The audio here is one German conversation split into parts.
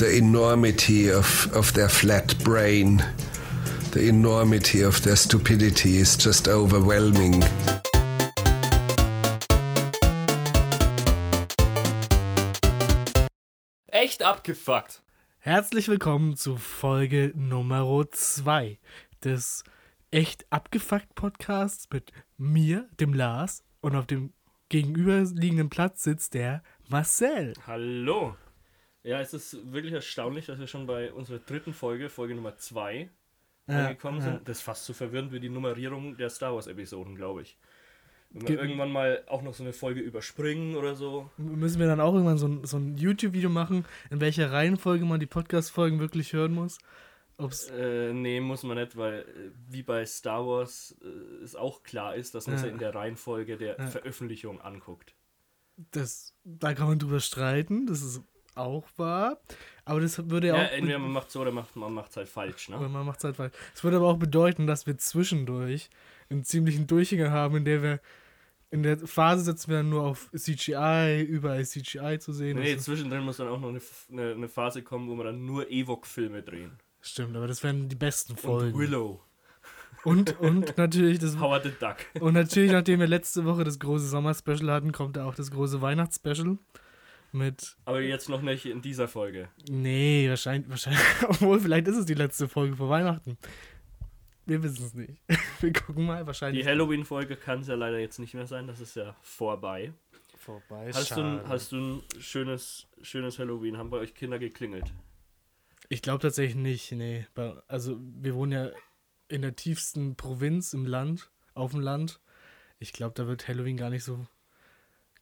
the enormity of, of their flat brain, the enormity of their stupidity is just overwhelming. Echt abgefuckt. Herzlich willkommen zu Folge Nummer 2 des Echt abgefuckt Podcasts mit mir, dem Lars, und auf dem gegenüberliegenden Platz sitzt der Marcel. Hallo. Ja, es ist wirklich erstaunlich, dass wir schon bei unserer dritten Folge, Folge Nummer 2, Ja, angekommen ja. sind. Das ist fast so verwirrend wie die Nummerierung der Star Wars-Episoden, glaube ich. Wenn wir Ge- irgendwann mal auch noch so eine Folge überspringen oder so. Müssen wir dann auch irgendwann so ein, so ein YouTube-Video machen, in welcher Reihenfolge man die Podcast-Folgen wirklich hören muss? Ob's, Äh, nee, muss man nicht, weil äh, wie bei Star Wars äh, es auch klar ist, dass man Ja. sie in der Reihenfolge der Ja. Veröffentlichung anguckt. das, da kann man drüber streiten, das ist auch wahr. Aber das würde ja, Ja, auch. entweder man macht so oder macht, man macht es halt falsch, Oder ne? man macht es halt falsch. Es würde aber auch bedeuten, dass wir zwischendurch einen ziemlichen Durchhänger haben, in der wir in der Phase setzen wir dann nur auf CGI, überall CGI zu sehen. Nee, ist- zwischendrin muss dann auch noch eine, eine, eine Phase kommen, wo wir dann nur Ewok-Filme drehen. Stimmt, aber das wären die besten Und Folgen. Willow. Und, und natürlich das Howard the Duck. und natürlich, nachdem wir letzte Woche das große Sommer-Special hatten, kommt da auch das große Weihnachts-Special mit. Aber jetzt noch nicht in dieser Folge. Nee, wahrscheinlich, wahrscheinlich. Obwohl, vielleicht ist es die letzte Folge vor Weihnachten. Wir wissen es nicht. Wir gucken mal, Die wahrscheinlich. Halloween-Folge kann es ja leider jetzt nicht mehr sein, das ist ja vorbei. vorbei. Hast du, ein, Schade. hast du ein schönes, schönes Halloween? Haben bei euch Kinder geklingelt? Ich glaube tatsächlich nicht, nee. Also wir wohnen ja in der tiefsten Provinz im Land, auf dem Land. Ich glaube, da wird Halloween gar nicht so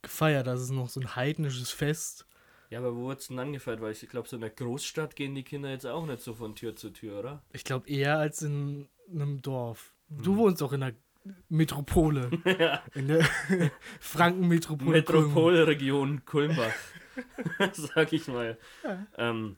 gefeiert. Das ist noch so ein heidnisches Fest. Ja, aber wo wird es denn dann gefeiert? Weil ich glaube, so in der Großstadt gehen die Kinder jetzt auch nicht so von Tür zu Tür, oder? Ich glaube eher als in einem Dorf. Hm. Du wohnst doch in der Metropole. In der Franken-Metropole. Metropolregion Kulmbach, sag ich mal. Ähm,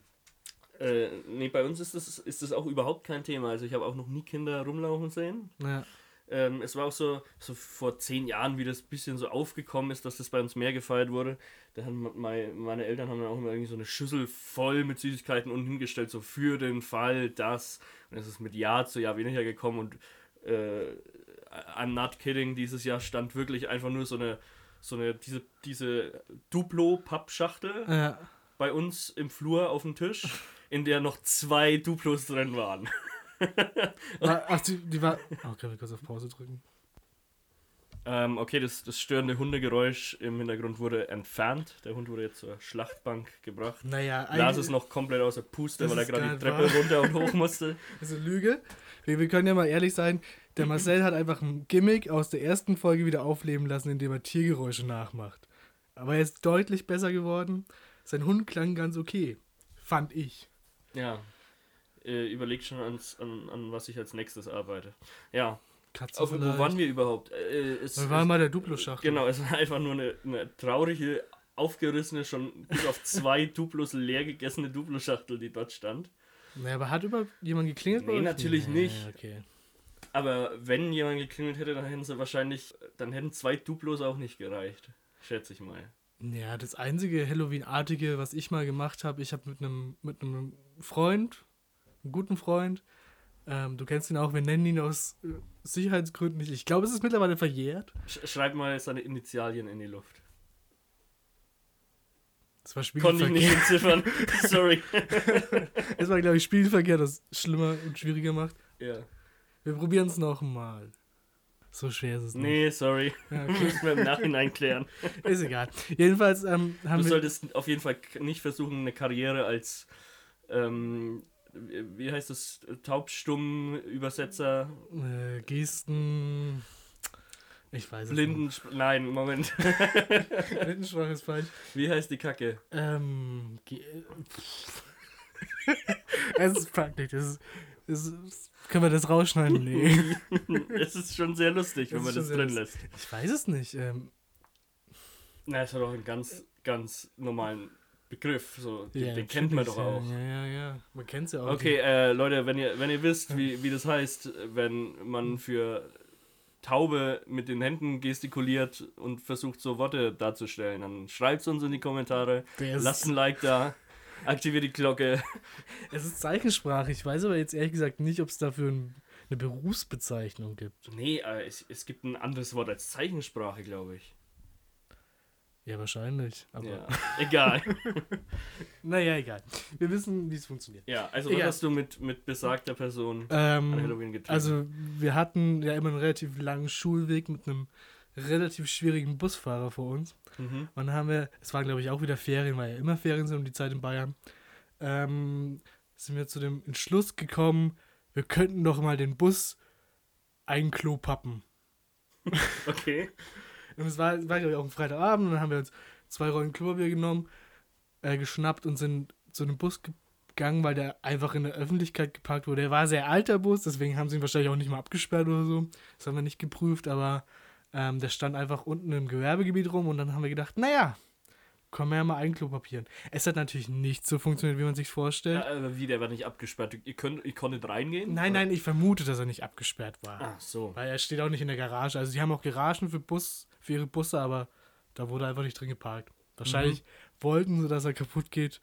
äh, nee, bei uns ist das, ist das auch überhaupt kein Thema. Also ich habe auch noch nie Kinder rumlaufen sehen. Ja. Ähm, es war auch so, so vor zehn Jahren, wie das ein bisschen so aufgekommen ist, dass das bei uns mehr gefeiert wurde. Da haben meine, meine Eltern haben dann auch immer irgendwie so eine Schüssel voll mit Süßigkeiten unten hingestellt, so für den Fall, dass. Und es ist mit Jahr zu Jahr weniger gekommen und äh, I'm not kidding, dieses Jahr stand wirklich einfach nur so eine, so eine, diese, diese Duplo-Pappschachtel ja. bei uns im Flur auf dem Tisch, in der noch zwei Duplos drin waren. Ach, die, die war. Oh, können wir kurz auf Pause drücken? Ähm, okay, das, das störende Hundegeräusch im Hintergrund wurde entfernt. Der Hund wurde jetzt zur Schlachtbank gebracht. Naja, Lars ist noch komplett außer Puste, weil er gerade die Treppe wahr. runter und hoch musste. Das ist eine Lüge. Wir, wir können ja mal ehrlich sein, der Marcel hat einfach ein Gimmick aus der ersten Folge wieder aufleben lassen, indem er Tiergeräusche nachmacht. Aber er ist deutlich besser geworden. Sein Hund klang ganz okay. Fand ich. Ja. Äh, überlegt schon ans, an, an was ich als nächstes arbeite. Ja. Katze Auf, wo waren wir überhaupt? Äh, es, Wir waren mal der Duplo-Schachtel. genau, es war einfach nur eine, eine traurige, aufgerissene, schon bis auf zwei Duplos leer gegessene Duplo-Schachtel, die dort stand. Naja, aber hat über jemand geklingelt? bei Nee, natürlich nicht. Okay. Aber wenn jemand geklingelt hätte, dann hätten sie wahrscheinlich, dann hätten zwei Duplos auch nicht gereicht. Schätze ich mal. Ja, das einzige Halloween-artige, was ich mal gemacht habe, ich habe mit einem mit einem Freund, einem guten Freund, ähm, du kennst ihn auch, wir nennen ihn aus äh, Sicherheitsgründen nicht. Ich glaube, es ist mittlerweile verjährt. Sch schreib mal seine Initialien in die Luft. Das war Konnte ich nicht entziffern. Sorry. Es war, glaube ich, Spielverkehr, das schlimmer und schwieriger macht. ja. Wir probieren es nochmal. So schwer ist es nicht. Nee, sorry. Ja, okay. Müssen wir im Nachhinein klären. Ist egal. Jedenfalls ähm, haben Du wir. solltest auf jeden Fall nicht versuchen, eine Karriere als, ähm, wie heißt das, Taubstumm-Übersetzer, Äh, Gesten. Ich weiß es Blinden, nein, Moment. nicht. Blindenschwach ist falsch. Wie heißt die Kacke? Ähm. Ge es ist praktisch. Das ist, das ist, können wir das rausschneiden? Nee. es ist schon sehr lustig, wenn man das drin lässt. Ich weiß es nicht. Ähm, Na, es hat auch einen ganz, ganz normalen Begriff. So, den, ja, den kennt man doch auch. Ja, ja, ja. Man kennt ja auch. Okay, äh, Leute, wenn ihr, wenn ihr wisst, wie, wie das heißt, wenn man für Taube mit den Händen gestikuliert und versucht, so Worte darzustellen, dann schreibt es uns in die Kommentare. Ist, Lasst ein Like da. Aktiviere die Glocke. Es ist Zeichensprache. Ich weiß aber jetzt ehrlich gesagt nicht, ob es dafür ein, eine Berufsbezeichnung gibt. Nee, äh, es, es gibt ein anderes Wort als Zeichensprache, glaube ich. Ja, wahrscheinlich. Aber Ja, egal. naja, egal. Wir wissen, wie es funktioniert. Ja, also Egal. was hast du mit, mit besagter Person an Ähm, Halloween getan? also, wir hatten ja immer einen relativ langen Schulweg mit einem relativ schwierigen Busfahrer vor uns. mhm. Und dann haben wir, es waren glaube ich auch wieder Ferien, weil ja immer Ferien sind um die Zeit in Bayern, ähm, sind wir zu dem Entschluss gekommen, wir könnten doch mal den Bus ein Klo pappen. Okay. Und es war, war glaube ich, auch ein Freitagabend und dann haben wir uns zwei Rollen Klobier genommen, äh, geschnappt und sind zu dem Bus gegangen, weil der einfach in der Öffentlichkeit geparkt wurde. Der war ein sehr alter Bus, deswegen haben sie ihn wahrscheinlich auch nicht mal abgesperrt oder so. Das haben wir nicht geprüft, aber ähm, der stand einfach unten im Gewerbegebiet rum und dann haben wir gedacht, naja, können wir ja mal ein Klopapieren. Es hat natürlich nicht so funktioniert, wie man sich vorstellt. Ja, aber wie, der war nicht abgesperrt. Ihr, könnt, ihr konntet reingehen? Nein, Oder? nein, ich vermute, dass er nicht abgesperrt war. Ach so. Weil er steht auch nicht in der Garage. Also sie haben auch Garagen für Bus, für ihre Busse, aber da wurde einfach nicht drin geparkt. Wahrscheinlich wollten sie, dass er kaputt geht,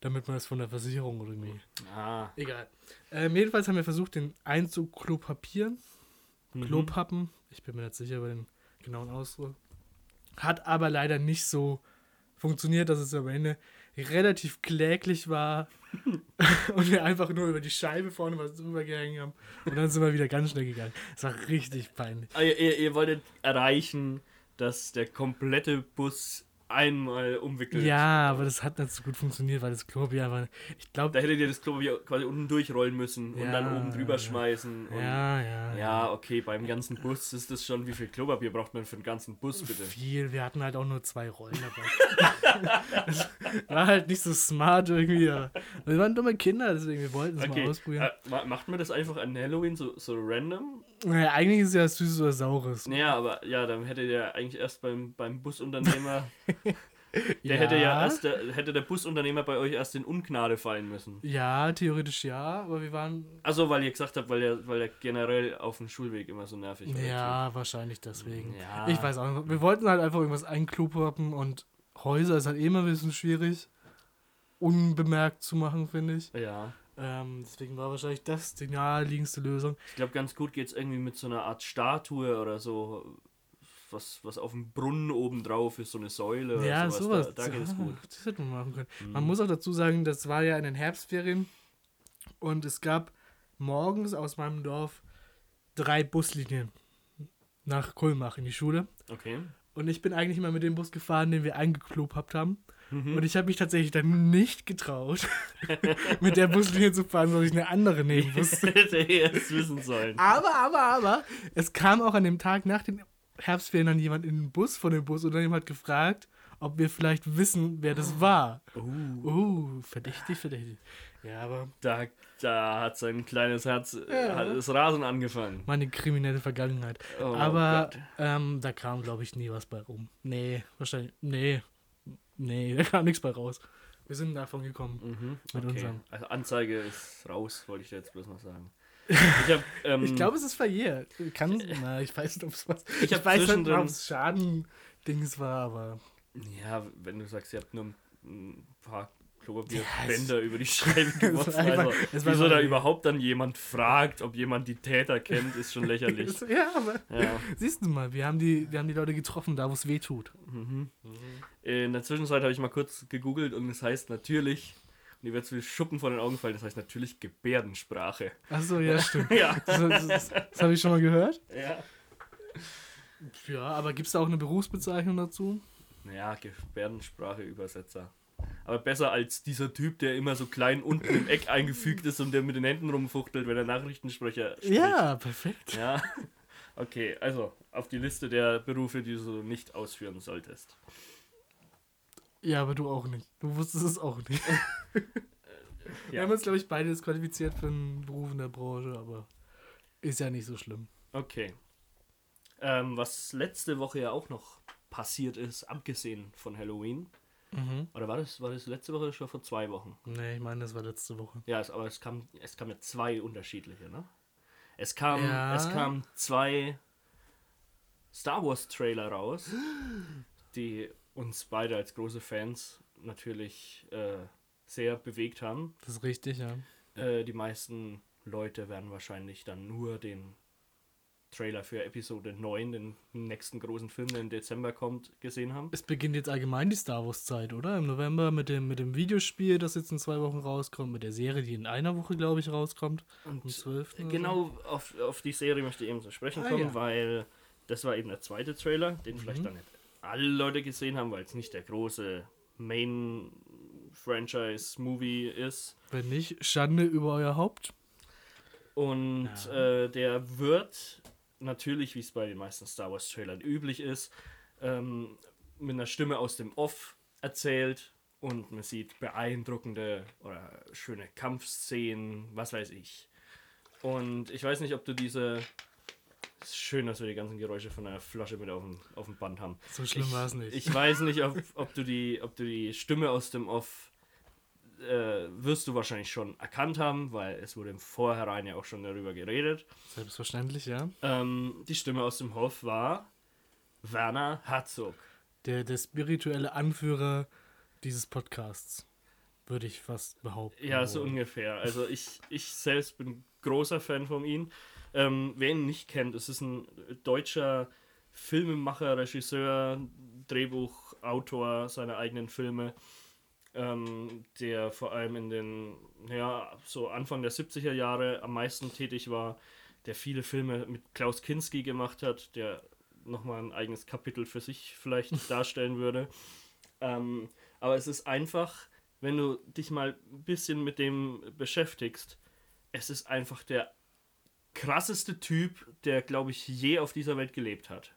damit man es von der Versicherung oder irgendwie. Ah. Egal. Ähm, jedenfalls haben wir versucht, den einzuklopapieren. Mhm. Klopappen. Ich bin mir nicht sicher über den genauen Ausdruck. Hat aber leider nicht so funktioniert, dass es am Ende relativ kläglich war und wir einfach nur über die Scheibe vorne was drüber gehängt haben. Und dann sind wir wieder ganz schnell gegangen. Es war richtig peinlich. Ah, ihr, ihr, ihr wolltet erreichen, dass der komplette Bus einmal umwickelt. Ja, aber das hat nicht so gut funktioniert, weil das Klopapier einfach. Ich glaube. Da hättet ihr das Klopapier quasi unten durchrollen müssen und Ja, dann oben drüber ja. schmeißen. Ja, ja. Ja, okay, beim ganzen Bus ist das schon, wie viel Klopapier braucht man für den ganzen Bus, bitte? Viel. Wir hatten halt auch nur zwei Rollen dabei. war halt nicht so smart irgendwie. Wir waren dumme Kinder, deswegen wir wollten es mal Okay, ausprobieren. äh, ma- macht man das einfach an Halloween so, so random? Naja, eigentlich ist es ja süßes oder saures. Naja, aber ja, dann hätte der eigentlich erst beim, beim Busunternehmer, der Ja. hätte ja erst, der, hätte der Busunternehmer bei euch erst in Ungnade fallen müssen. Ja, theoretisch ja, aber wir waren. Also, weil ihr gesagt habt, weil der, weil der generell auf dem Schulweg immer so nervig war. Ja, wahrscheinlich deswegen. Ja. Ich weiß auch nicht. Wir wollten halt einfach irgendwas einklopappen und Häuser ist halt eh immer ein bisschen schwierig, unbemerkt zu machen, finde ich. Ja. Ähm, deswegen war wahrscheinlich das die naheliegendste Lösung. Ich glaube, ganz gut geht es irgendwie mit so einer Art Statue oder so, was, was auf dem Brunnen oben drauf ist, so eine Säule oder Ja, sowas. sowas. Da, da geht es gut. Das hätte man machen können. Mhm. Man muss auch dazu sagen, das war ja in den Herbstferien und es gab morgens aus meinem Dorf drei Buslinien nach Kulmach in die Schule. Okay. Und ich bin eigentlich immer mit dem Bus gefahren, den wir eingeklopapt haben. Mhm. Und ich habe mich tatsächlich dann nicht getraut, mit der Buslinie zu fahren, sondern ich eine andere nehmen musste. Hätte es wissen sollen. Aber, aber, aber, es kam auch an dem Tag nach den Herbstferien dann jemand in den Bus von dem Bus und dann hat gefragt, ob wir vielleicht wissen, wer das war. Uh, Uh, verdächtig, verdächtig. Ja, aber da, da hat sein kleines Herz äh, Ja. hat das Rasen angefangen. meine kriminelle Vergangenheit. Oh aber ähm, da kam, glaube ich, nie was bei rum. Nee, wahrscheinlich. Nee. Nee, da kam nichts bei raus. Wir sind davon gekommen. Mhm, Mit okay. Also Anzeige ist raus, wollte ich dir jetzt bloß noch sagen. Ich, ähm, Ich glaube, es ist verjährt. Kann, na, ich weiß nicht, ob es was. Ich Ich, weiß nicht, ob es Schaden-Dings war, aber. Ja, wenn du sagst, ihr habt nur ein paar Ja, Klopapierbänder über die Scheibe geworfen. Also, wieso da überhaupt dann jemand fragt, ob jemand die Täter kennt, ist schon lächerlich. Ja, aber. Ja. Siehst du mal, wir haben die, wir haben die Leute getroffen, da wo es weh tut. Mhm. In der Zwischenzeit habe ich mal kurz gegoogelt und es heißt natürlich, und dir wird es wie Schuppen von den Augen fallen, das heißt natürlich Gebärdensprache. Achso, ja, stimmt. Ja. Das, das, das, das habe ich schon mal gehört. Ja. Ja, aber gibt es da auch eine Berufsbezeichnung dazu? Naja, Gebärdensprache-Übersetzer. Aber besser als dieser Typ, der immer so klein unten im Eck eingefügt ist und der mit den Händen rumfuchtelt, wenn er Nachrichtensprecher spricht. Ja, perfekt. Ja. Okay, also auf die Liste der Berufe, die du nicht ausführen solltest. Ja, aber du auch nicht. Du wusstest es auch nicht. Wir Ja. haben uns, glaube ich, beide disqualifiziert für einen Beruf in der Branche, aber ist ja nicht so schlimm. Okay. Ähm, was letzte Woche ja auch noch passiert ist, abgesehen von Halloween. Mhm. Oder war das, war das letzte Woche oder schon vor zwei Wochen? Nee, ich meine, das war letzte Woche. Ja, es, aber es kam, es kam ja zwei unterschiedliche, ne? Es kam, Ja. es kam zwei Star Wars Trailer raus, die uns beide als große Fans natürlich äh, sehr bewegt haben. Das ist richtig, ja. Äh, die meisten Leute werden wahrscheinlich dann nur den Trailer für Episode 9, den nächsten großen Film, der im Dezember kommt, gesehen haben. Es beginnt jetzt allgemein die Star Wars-Zeit, oder? Im November mit dem, mit dem Videospiel, das jetzt in zwei Wochen rauskommt, mit der Serie, die in einer Woche, glaube ich, rauskommt. Und Am 12. oder Genau auf, auf die Serie möchte ich eben zu sprechen Ah, kommen, ja. weil das war eben der zweite Trailer, den vielleicht Mhm. dann nicht alle Leute gesehen haben, weil es nicht der große Main-Franchise-Movie ist. so. Wenn nicht, Schande über euer Haupt. Und Ja. äh, der wird natürlich, wie es bei den meisten Star Wars-Trailern üblich ist, ähm, mit einer Stimme aus dem Off erzählt und man sieht beeindruckende oder schöne Kampfszenen, was weiß ich. Und ich weiß nicht, ob du diese. Es ist schön, dass wir die ganzen Geräusche von einer Flasche mit auf dem, auf dem Band haben. So schlimm war es nicht. Ich weiß nicht, ob, ob, du die, ob du die Stimme aus dem Off äh, wirst du wahrscheinlich schon erkannt haben, weil es wurde im Vorhinein ja auch schon darüber geredet. Selbstverständlich, ja. Ähm, die Stimme aus dem Off war Werner Herzog. Der, der spirituelle Anführer dieses Podcasts, würde ich fast behaupten. Ja, so ungefähr. Also ich, ich selbst bin großer Fan von ihm. Ähm, wer ihn nicht kennt, es ist ein deutscher Filmemacher, Regisseur, Drehbuchautor seiner eigenen Filme, ähm, der vor allem in den, ja, so Anfang der 70er Jahre am meisten tätig war, der viele Filme mit Klaus Kinski gemacht hat, der nochmal ein eigenes Kapitel für sich vielleicht darstellen würde. Ähm, aber es ist einfach, wenn du dich mal ein bisschen mit dem beschäftigst, es ist einfach der krasseste Typ, der, glaube ich, je auf dieser Welt gelebt hat.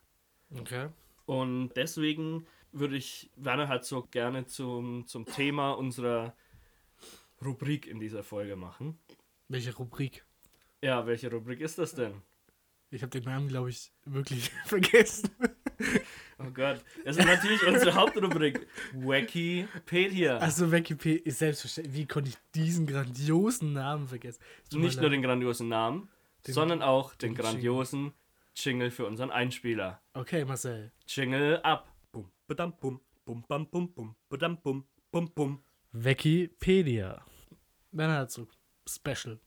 Okay. Und deswegen würde ich Werner Herzog gerne zum, zum Thema unserer Rubrik in dieser Folge machen. Welche Rubrik? Ja, welche Rubrik ist das denn? Ich habe den Namen, glaube ich, wirklich vergessen. Oh Gott, das ist natürlich unsere Hauptrubrik. Wikipedia. Also Wikipedia ist selbstverständlich. Wie konnte ich diesen grandiosen Namen vergessen? Nicht nur den grandiosen Namen, Den- sondern auch den den grandiosen Jingle für unseren Einspieler. Okay, Marcel. Jingle ab. Badam, bum, bum, bam, bum, bum, badam, bum, bum, bum. Wikipedia. Werner Herzog. Special.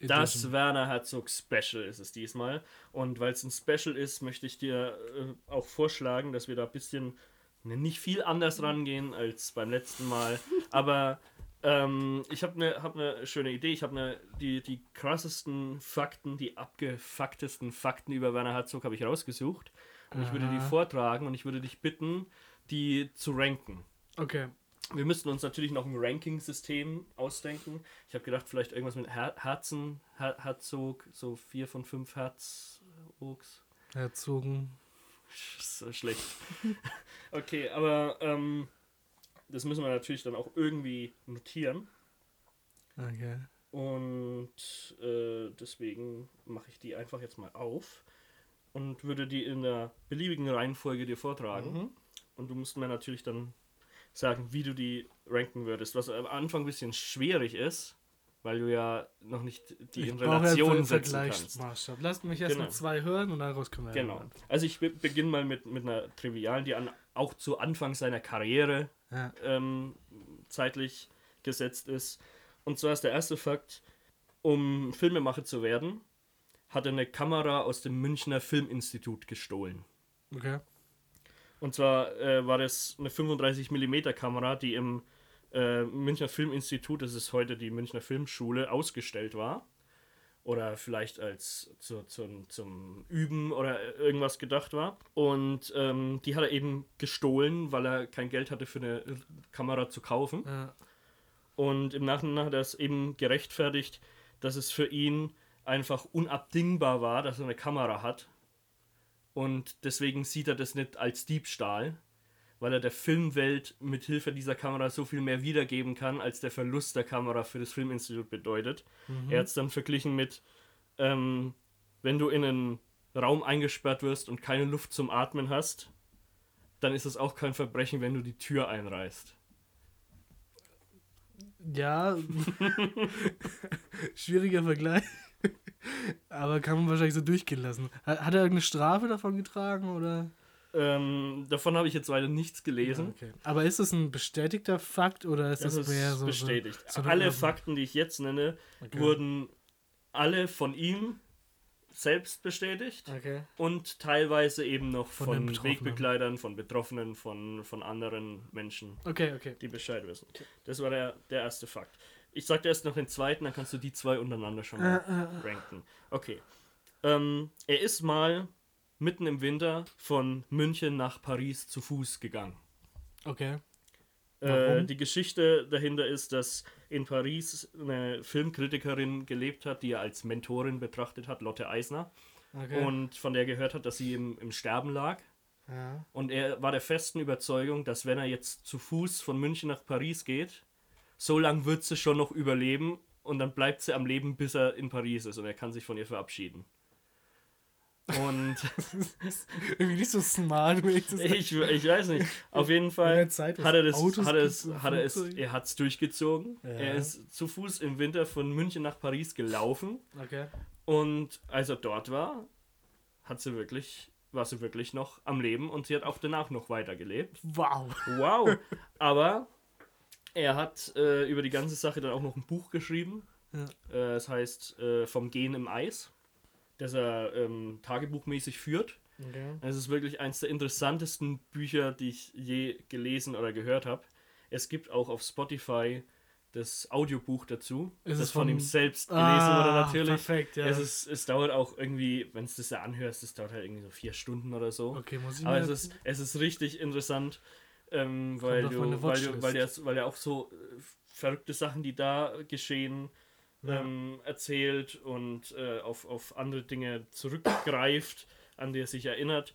Das Edition. Werner Herzog Special ist es diesmal. Und weil es ein Special ist, möchte ich dir äh, auch vorschlagen, dass wir da ein bisschen ne, nicht viel anders rangehen als beim letzten Mal. Aber ähm, ich habe eine hab ne schöne Idee. Ich habe ne, die, die krassesten Fakten, die abgefucktesten Fakten über Werner Herzog habe ich rausgesucht. Und ich würde die vortragen und ich würde dich bitten, die zu ranken. Okay. Wir müssten uns natürlich noch ein Ranking-System ausdenken. Ich habe gedacht, vielleicht irgendwas mit Her Herzen, Her Herzog, so vier von fünf Herzogs. Herzogen. So schlecht. okay, aber ähm, das müssen wir natürlich dann auch irgendwie notieren. Okay. Und äh, deswegen mache ich die einfach jetzt mal auf und würde die in der beliebigen Reihenfolge dir vortragen. Mhm. Und du musst mir natürlich dann sagen, wie du die ranken würdest. Was am Anfang ein bisschen schwierig ist, weil du ja noch nicht die in Ich ja Relation einen setzen kannst. Vergleichsmaßstab. Lasst mich erst Genau. mal zwei hören und daraus können wir Genau. ändern. Also ich be beginne mal mit, mit einer Trivialen, die an, auch zu Anfang seiner Karriere Ja. ähm, zeitlich gesetzt ist. Und zwar ist der erste Fakt, um Filmemacher zu werden, hat er eine Kamera aus dem Münchner Filminstitut gestohlen. Okay. Und zwar äh, war das eine 35mm Kamera, die im äh, Münchner Filminstitut, das ist heute die Münchner Filmschule, ausgestellt war. Oder vielleicht als zu, zum, zum Üben oder irgendwas gedacht war. Und ähm, die hat er eben gestohlen, weil er kein Geld hatte für eine Kamera zu kaufen. Ja. Und im Nachhinein hat er es eben gerechtfertigt, dass es für ihn einfach unabdingbar war, dass er eine Kamera hat. Und deswegen sieht er das nicht als Diebstahl, weil er der Filmwelt mit Hilfe dieser Kamera so viel mehr wiedergeben kann, als der Verlust der Kamera für das Filminstitut bedeutet. Er hat es dann verglichen mit, ähm, wenn du in einen Raum eingesperrt wirst und keine Luft zum Atmen hast, dann ist es auch kein Verbrechen, wenn du die Tür einreißt. Ja. Schwieriger Vergleich. Aber kann man wahrscheinlich so durchgehen lassen. Hat, hat er irgendeine Strafe davon getragen oder? Ähm, davon habe ich jetzt weiter nichts gelesen. Okay. Aber ist das ein bestätigter Fakt oder ist das, Das mehr ist so bestätigt. So, so alle eine- Fakten, die ich jetzt nenne, Okay. wurden alle von ihm selbst bestätigt Okay. und teilweise eben noch Von von. Wegbegleitern, von Betroffenen, von, von anderen Menschen, Okay, okay. die Bescheid wissen. Das war der, der erste Fakt. Ich sag dir erst noch den zweiten, dann kannst du die zwei untereinander schon mal Äh, äh, ranken. Okay. Ähm, er ist mal mitten im Winter von München nach Paris zu Fuß gegangen. okay. Äh, Warum? die Geschichte dahinter ist, dass in Paris eine Filmkritikerin gelebt hat, die er als Mentorin betrachtet hat, Lotte Eisner, okay. und von der gehört hat, dass sie im, im Sterben lag. ja. Und er war der festen Überzeugung, dass wenn er jetzt zu Fuß von München nach Paris geht, so lange wird sie schon noch überleben und dann bleibt sie am Leben, bis er in Paris ist und er kann sich von ihr verabschieden. Und Irgendwie nicht so smart, wenn ich das ich, ich weiß nicht. Auf jeden Fall hat er es das, Autos hat er es, hat er es, er hat's durchgezogen. Ja. Er ist zu Fuß im Winter von München nach Paris gelaufen Okay. und als er dort war, hat sie wirklich, war sie wirklich noch am Leben und sie hat auch danach noch weitergelebt. Wow. Wow! Aber er hat äh, über die ganze Sache dann auch noch ein Buch geschrieben. Ja. Äh, es heißt äh, Vom Gehen im Eis, das er ähm, tagebuchmäßig führt. Okay. Es ist wirklich eines der interessantesten Bücher, die ich je gelesen oder gehört habe. Es gibt auch auf Spotify das Audiobuch dazu. Ist das es von von- ihm selbst gelesen wurde Ah, natürlich. perfekt, ja. Es, ist, es dauert auch irgendwie, wenn es das ja anhörst, es dauert halt irgendwie so vier Stunden oder so. Okay, muss ich Aber es ist, es ist richtig interessant, ähm, weil, du, weil, du, weil, der, weil der auch so äh, verrückte Sachen, die da geschehen, Ja. ähm, erzählt und äh, auf, auf andere Dinge zurückgreift, an die er sich erinnert.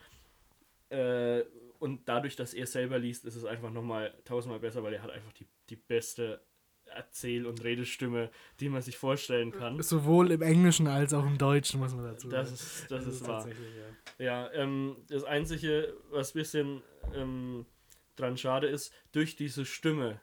Äh, und dadurch, dass er selber liest, ist es einfach nochmal tausendmal besser, weil er hat einfach die, die beste Erzähl- und Redestimme, die man sich vorstellen kann. Sowohl im Englischen als auch im Deutschen, muss man dazu Das sagen. ist, das ist wahr. tatsächlich, ja. Ja, ähm, das Einzige, was ein bisschen ähm, dran schade ist, durch diese Stimme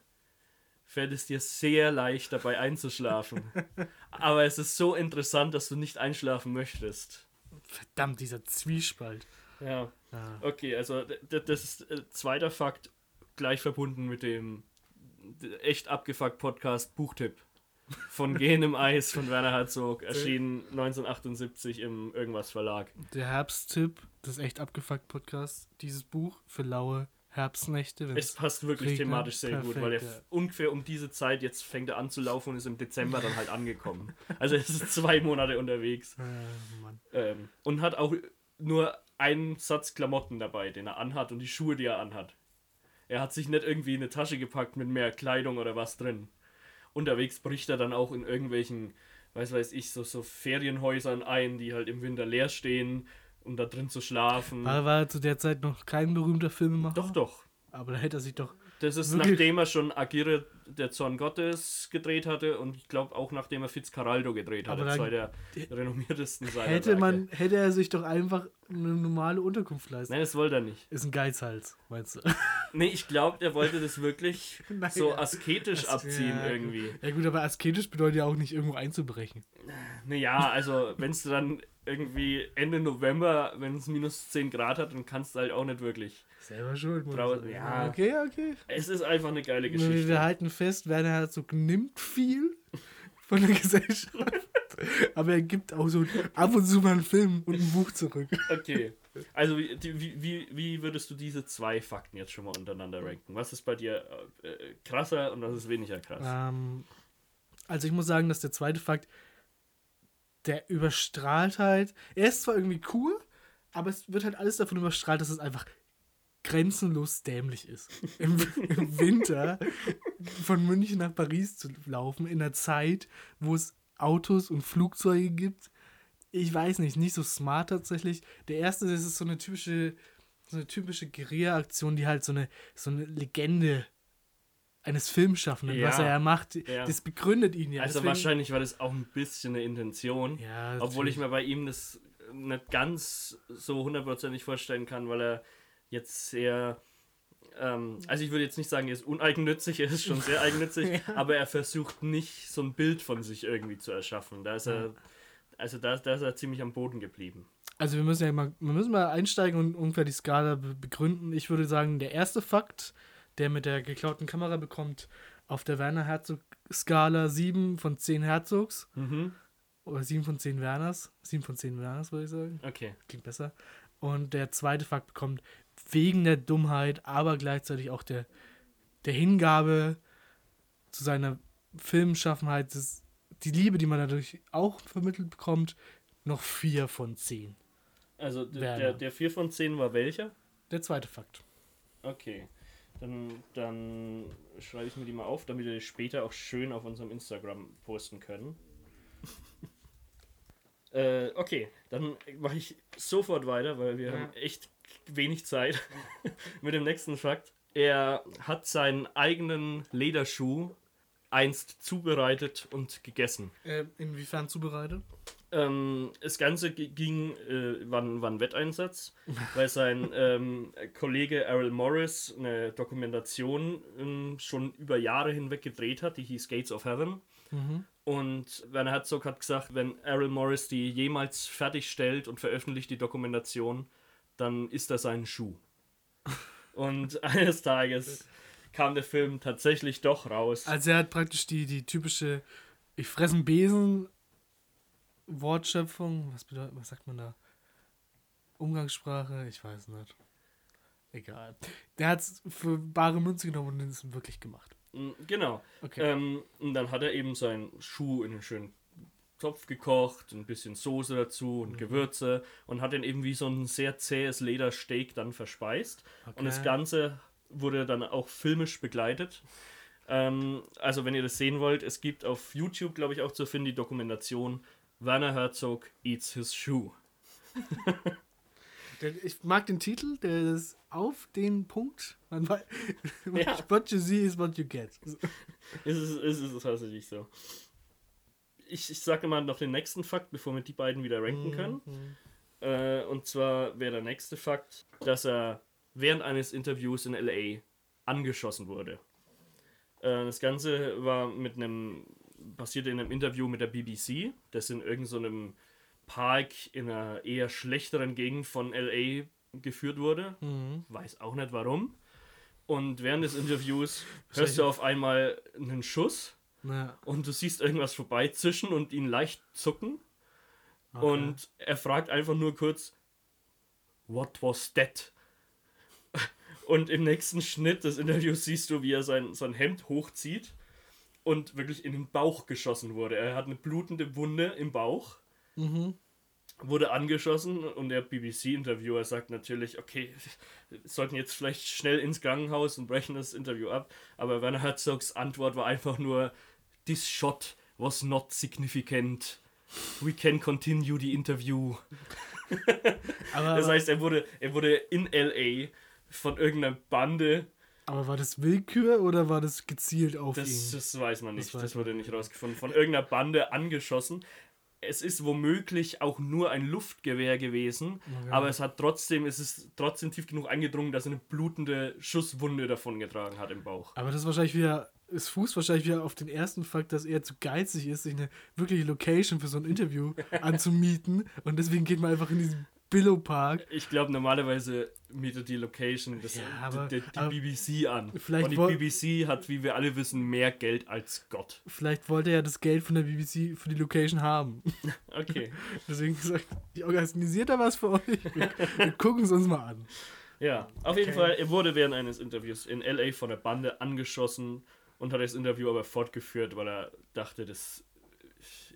fällt es dir sehr leicht dabei einzuschlafen. Aber es ist so interessant, dass du nicht einschlafen möchtest. Verdammt, dieser Zwiespalt. Ja, Ja. okay, also das ist äh, zweiter Fakt, gleich verbunden mit dem echt abgefuckt Podcast Buchtipp. Von Gehen im Eis von Werner Herzog, erschienen 1978 im Irgendwas Verlag. Der Herbsttipp, das echt abgefuckt Podcast, dieses Buch für laue Herbstnächte. Es passt wirklich regnet. thematisch sehr gut, weil er Perfekt, ja. ungefähr um diese Zeit jetzt fängt er an zu laufen und ist im Dezember dann halt angekommen. Also es ist zwei Monate unterwegs Äh, ähm, und hat auch nur einen Satz Klamotten dabei, den er anhat und die Schuhe, die er anhat. Er hat sich nicht irgendwie eine Tasche gepackt mit mehr Kleidung oder was drin. Unterwegs bricht er dann auch in irgendwelchen, weiß weiß ich, so, so Ferienhäusern ein, die halt im Winter leer stehen, um da drin zu schlafen. War, war zu der Zeit noch kein berühmter Filmemacher? Doch, doch. Aber da hätte er sich doch. Das ist nachdem er schon Agire, der Zorn Gottes, gedreht hatte und ich glaube auch nachdem er Fitzcarraldo gedreht hatte, Aber zwei der renommiertesten seiner Hätte Werke. man, hätte er sich doch einfach eine normale Unterkunft leisten. Nein, das wollte er nicht. Ist ein Geizhals, meinst du? Nee, ich glaube, der wollte das wirklich Nein, so asketisch Das- abziehen ja, irgendwie. Ja gut, aber asketisch bedeutet ja auch nicht irgendwo einzubrechen. Naja, also wenn es dann irgendwie Ende November, wenn es minus 10 Grad hat, dann kannst du halt auch nicht wirklich. Selber schuld. muss sagen. ja. Okay, okay. Es ist einfach eine geile Geschichte. wir halten fest, Werner Herzog nimmt viel von der Gesellschaft. aber er gibt auch so ab und zu mal einen Film und ein Buch zurück. Okay. Also wie, wie, wie würdest du diese zwei Fakten jetzt schon mal untereinander ranken? Was ist bei dir äh, äh, krasser und was ist weniger krass? Ähm, also ich muss sagen, dass der zweite Fakt, der überstrahlt halt, er ist zwar irgendwie cool, aber es wird halt alles davon überstrahlt, dass es einfach grenzenlos dämlich ist. Im, Im Winter von München nach Paris zu laufen, in einer Zeit, wo es Autos und Flugzeuge gibt. Ich weiß nicht, nicht so smart tatsächlich. Der erste, ist so eine typische, so typische Guerilla-Aktion, die halt so eine, so eine Legende eines Filmschaffenden, Ja. was er ja macht, Ja. das begründet ihn ja. also Deswegen- wahrscheinlich war das auch ein bisschen eine Intention. Ja, Obwohl ich mir bei ihm das nicht ganz so hundertprozentig vorstellen kann, weil er jetzt sehr. Ähm, also ich würde jetzt nicht sagen, er ist uneigennützig, er ist schon sehr eigennützig, aber er versucht nicht so ein Bild von sich irgendwie zu erschaffen. Da ist er, also da, da ist er ziemlich am Boden geblieben. Also wir müssen ja mal, wir müssen mal einsteigen und ungefähr die Skala be begründen. Ich würde sagen, der erste Fakt, der mit der geklauten Kamera bekommt, auf der Werner Herzog-Skala 7 von 10 Herzogs. Mhm. Oder 7 von 10 Werners. 7 von 10 Werners, würde ich sagen. Okay. Klingt besser. Und der zweite Fakt bekommt wegen der Dummheit, aber gleichzeitig auch der, der Hingabe zu seiner Filmschaffenheit, das, die Liebe, die man dadurch auch vermittelt bekommt, noch 4 von 10. Also Werner. der, der 4 von 10 war welcher? Der zweite Fakt. Okay. Dann, dann schreibe ich mir die mal auf, damit wir die später auch schön auf unserem Instagram posten können. äh, okay, dann mache ich sofort weiter, weil wir Ja. haben echt wenig Zeit mit dem nächsten Fakt. Er hat seinen eigenen Lederschuh einst zubereitet und gegessen. Äh, inwiefern zubereitet? Ähm, das Ganze ging, äh, war, ein- war ein Wetteinsatz, weil sein ähm, Kollege Errol Morris eine Dokumentation ähm, schon über Jahre hinweg gedreht hat, die hieß Gates of Heaven. Mhm. Und Werner Herzog hat gesagt, wenn Errol Morris die jemals fertigstellt und veröffentlicht, die Dokumentation, dann ist das sein Schuh. Und eines Tages kam der Film tatsächlich doch raus. Also er hat praktisch die, die typische Ich fresse einen Besen Wortschöpfung. Was bedeutet, was sagt man da? Umgangssprache? Ich weiß nicht. Egal. Der hat es für bare Münze genommen und es wirklich gemacht. Mm, Genau. Okay. Ähm, und dann hat er eben seinen Schuh in einen schönen Topf gekocht, ein bisschen Soße dazu und Gewürze und hat den eben wie so ein sehr zähes Ledersteak dann verspeist. Und das Okay. Ganze wurde dann auch filmisch begleitet. Ähm, also wenn ihr das sehen wollt, es gibt auf YouTube, glaube ich, auch zu finden die Dokumentation Werner Herzog eats his shoe. Ich mag den Titel, der ist auf den Punkt. Man wei- Ja. What you see is what you get. Ist es, ist tatsächlich so. Ich, ich sage mal noch den nächsten Fakt, bevor wir die beiden wieder ranken können. Äh, und zwar wäre der nächste Fakt, dass er während eines Interviews in LA angeschossen wurde. Äh, das Ganze war mit einem, passierte in einem Interview mit der BBC, das in irgendeinem so Park in einer eher schlechteren Gegend von LA geführt wurde. Mhm. Weiß auch nicht warum. Und während des Interviews hörst du auf einmal einen Schuss Na, und du siehst irgendwas vorbeizischen und ihn leicht zucken. okay. Und er fragt einfach nur kurz, What was that? Und im nächsten Schnitt des Interviews siehst du, wie er sein, sein Hemd hochzieht und wirklich in den Bauch geschossen wurde. Er hat eine blutende Wunde im Bauch, Mhm. wurde angeschossen und der BBC-Interviewer sagt natürlich, okay, wir sollten jetzt vielleicht schnell ins Krankenhaus und brechen das Interview ab. Aber Werner Herzogs Antwort war einfach nur, this shot was not significant. We can continue the interview. Das heißt, er wurde, er wurde in LA von irgendeiner Bande, aber war das Willkür oder war das gezielt auf das, ihn? das weiß man Das nicht, das, man wurde nicht rausgefunden, von irgendeiner Bande angeschossen. Es ist womöglich auch nur ein Luftgewehr gewesen, Okay. aber es hat trotzdem, es ist trotzdem tief genug eingedrungen, dass er eine blutende Schusswunde davongetragen hat im Bauch. Aber das ist wahrscheinlich wieder, es fußt wahrscheinlich wieder auf den ersten Fakt, dass er zu geizig ist, sich eine wirkliche Location für so ein Interview anzumieten. Und deswegen geht man einfach in diesen Billow-Park. Ich glaube, normalerweise mietet die Location das, Ja, aber- die, die BBC an. vielleicht Und die BBC hat, wie wir alle wissen, mehr Geld als Gott. Vielleicht wollte er das Geld von der BBC für die Location haben. Okay. Deswegen gesagt, ich organisiere da was für euch. Wir, wir gucken es uns mal an. Ja, auf jeden Okay. Fall, er wurde während eines Interviews in LA von der Bande angeschossen und hat das Interview aber fortgeführt, weil er dachte, das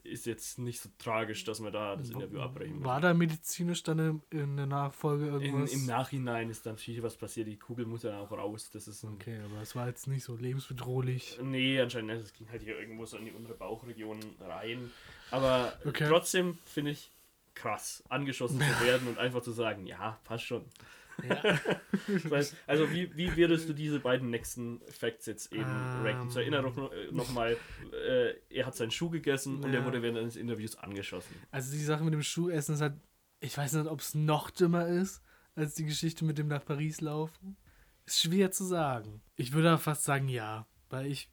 ist jetzt nicht so tragisch, dass wir da das Interview abbrechen. War da medizinisch dann in, in der Nachfolge In, irgendwas? Im Nachhinein ist dann viel was passiert, die Kugel muss ja auch raus. Das ist okay, aber es war jetzt nicht so lebensbedrohlich. Nee, anscheinend nicht. Es ging halt hier irgendwo so in die untere Bauchregion rein. Aber Okay. trotzdem finde ich krass, angeschossen zu werden und einfach zu sagen, ja, passt schon. Ja. Das heißt, also wie, wie würdest du diese beiden nächsten Facts jetzt eben Ähm. ranken? Zur Erinnerung nochmal, äh, er hat seinen Schuh gegessen und er Ja. wurde während eines Interviews angeschossen. Also die Sache mit dem Schuhessen ist halt, ich weiß nicht, ob es noch dümmer ist, als die Geschichte mit dem nach Paris laufen. Ist schwer zu sagen. Ich würde aber fast sagen ja, weil ich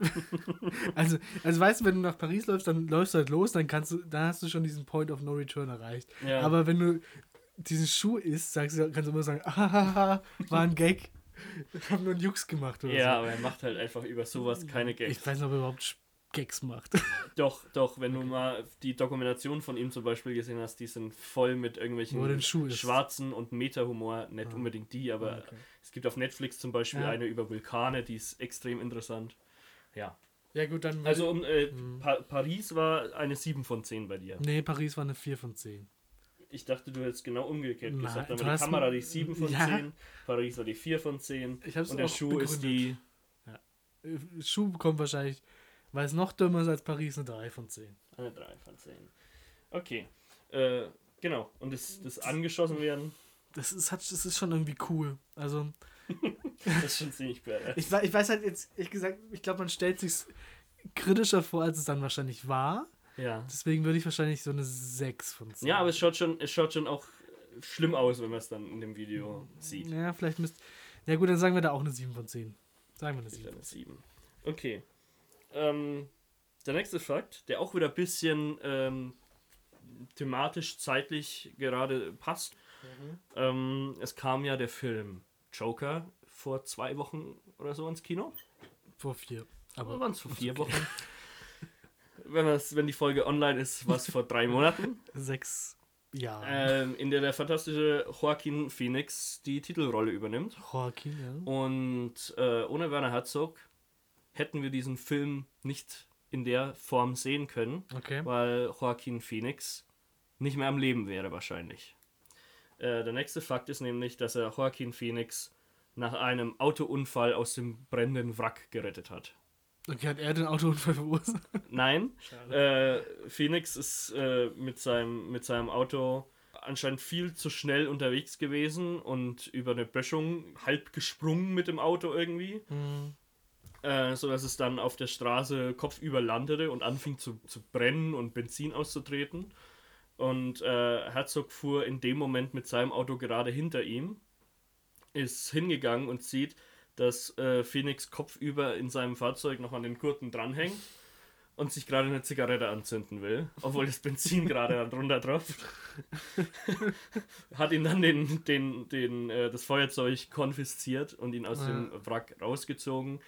also, also weißt du, wenn du nach Paris läufst, dann läufst du halt los, dann kannst du, dann hast du schon diesen Point of No Return erreicht. Ja. Aber wenn du diesen Schuh isst, sagst du, kannst du immer sagen, ah, war ein Gag. Ich habe nur einen Jux gemacht oder Ja, aber er macht halt einfach über sowas keine so. Gags. Ich weiß nicht, ob er überhaupt Gags macht. Doch, doch, wenn du mal die Dokumentation von ihm zum Beispiel gesehen hast, die sind voll mit irgendwelchen schwarzen und Meta-Humor, nicht Ah. unbedingt die, aber Okay. es gibt auf Netflix zum Beispiel Ja. eine über Vulkane, die ist extrem interessant. Ja, Ja, gut, dann. also um, äh, Mhm. pa Paris war eine 7 von 10 bei dir. Nee, Paris war eine 4 von 10. Ich dachte, du hättest genau umgekehrt Nein, gesagt. Aber die Kamera die 7 von Ja. 10, Paris war die 4 von 10 Ich hab's und der Schuh ist begründet. die Äh, Schuh bekommt wahrscheinlich, weil es noch dümmer ist als Paris, eine 3 von 10. eine 3 von 10. Okay, äh, genau. Und das, das angeschossen werden, Das ist, hat, das ist schon irgendwie cool. Also, das ist schon ziemlich badass. ich, ich weiß halt jetzt, ich gesagt, ich glaube, man stellt sich kritischer vor, als es dann wahrscheinlich war. Ja. Deswegen würde ich wahrscheinlich so eine 6 von 10. Ja, aber es schaut schon, es schaut schon auch schlimm aus, wenn man es dann in dem Video sieht. Ja, vielleicht müsst. Ja, gut, dann sagen wir da auch eine 7 von 10. Sagen wir eine Ich 7. eine 7. Okay. Ähm, der nächste Fakt, der auch wieder ein bisschen ähm, thematisch, zeitlich gerade passt. Ähm, es kam ja der Film Joker vor zwei Wochen oder so ins Kino. Vor 4. Oder Aber waren es vor vier Wochen? wenn, wenn die Folge online ist, war es vor drei Monaten. 6 Jahre. Ähm, in der der fantastische Joaquin Phoenix die Titelrolle übernimmt. Joaquin, ja. Und äh, ohne Werner Herzog hätten wir diesen Film nicht in der Form sehen können, Okay. weil Joaquin Phoenix nicht mehr am Leben wäre wahrscheinlich. Äh, der nächste Fakt ist nämlich, dass er Joaquin Phoenix nach einem Autounfall aus dem brennenden Wrack gerettet hat. Okay, hat er den Autounfall verursacht? Nein, äh, Phoenix ist äh, mit, seinem, mit seinem Auto anscheinend viel zu schnell unterwegs gewesen und über eine Böschung halb gesprungen mit dem Auto irgendwie. Hm. äh, sodass es dann auf der Straße kopfüber landete und anfing zu, zu brennen und Benzin auszutreten. Und äh, Herzog fuhr in dem Moment mit seinem Auto gerade hinter ihm, ist hingegangen und sieht, dass äh, Phoenix kopfüber in seinem Fahrzeug noch an den Gurten dranhängt und sich gerade eine Zigarette anzünden will, obwohl das Benzin gerade drunter tropft. Hat ihn dann den, den, den, äh, das Feuerzeug konfisziert und ihn aus Ja. dem Wrack rausgezogen.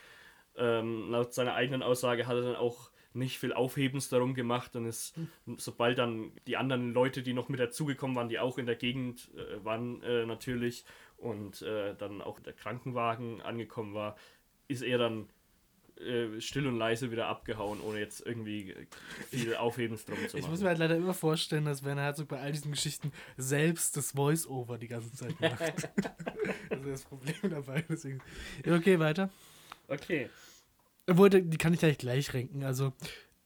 Ähm, laut seiner eigenen Aussage hat er dann auch nicht viel Aufhebens darum gemacht und ist, sobald dann die anderen Leute, die noch mit dazugekommen waren, die auch in der Gegend äh, waren, äh, natürlich und äh, dann auch der Krankenwagen angekommen war, ist er dann äh, still und leise wieder abgehauen, ohne jetzt irgendwie viel Aufhebens drum zu Ich machen. muss mir halt leider immer vorstellen, dass Werner Herzog bei all diesen Geschichten selbst das Voice-Over die ganze Zeit macht. das ist das Problem dabei. Deswegen. Okay, weiter. okay. Obwohl, die kann ich gleich gleich ranken. Also,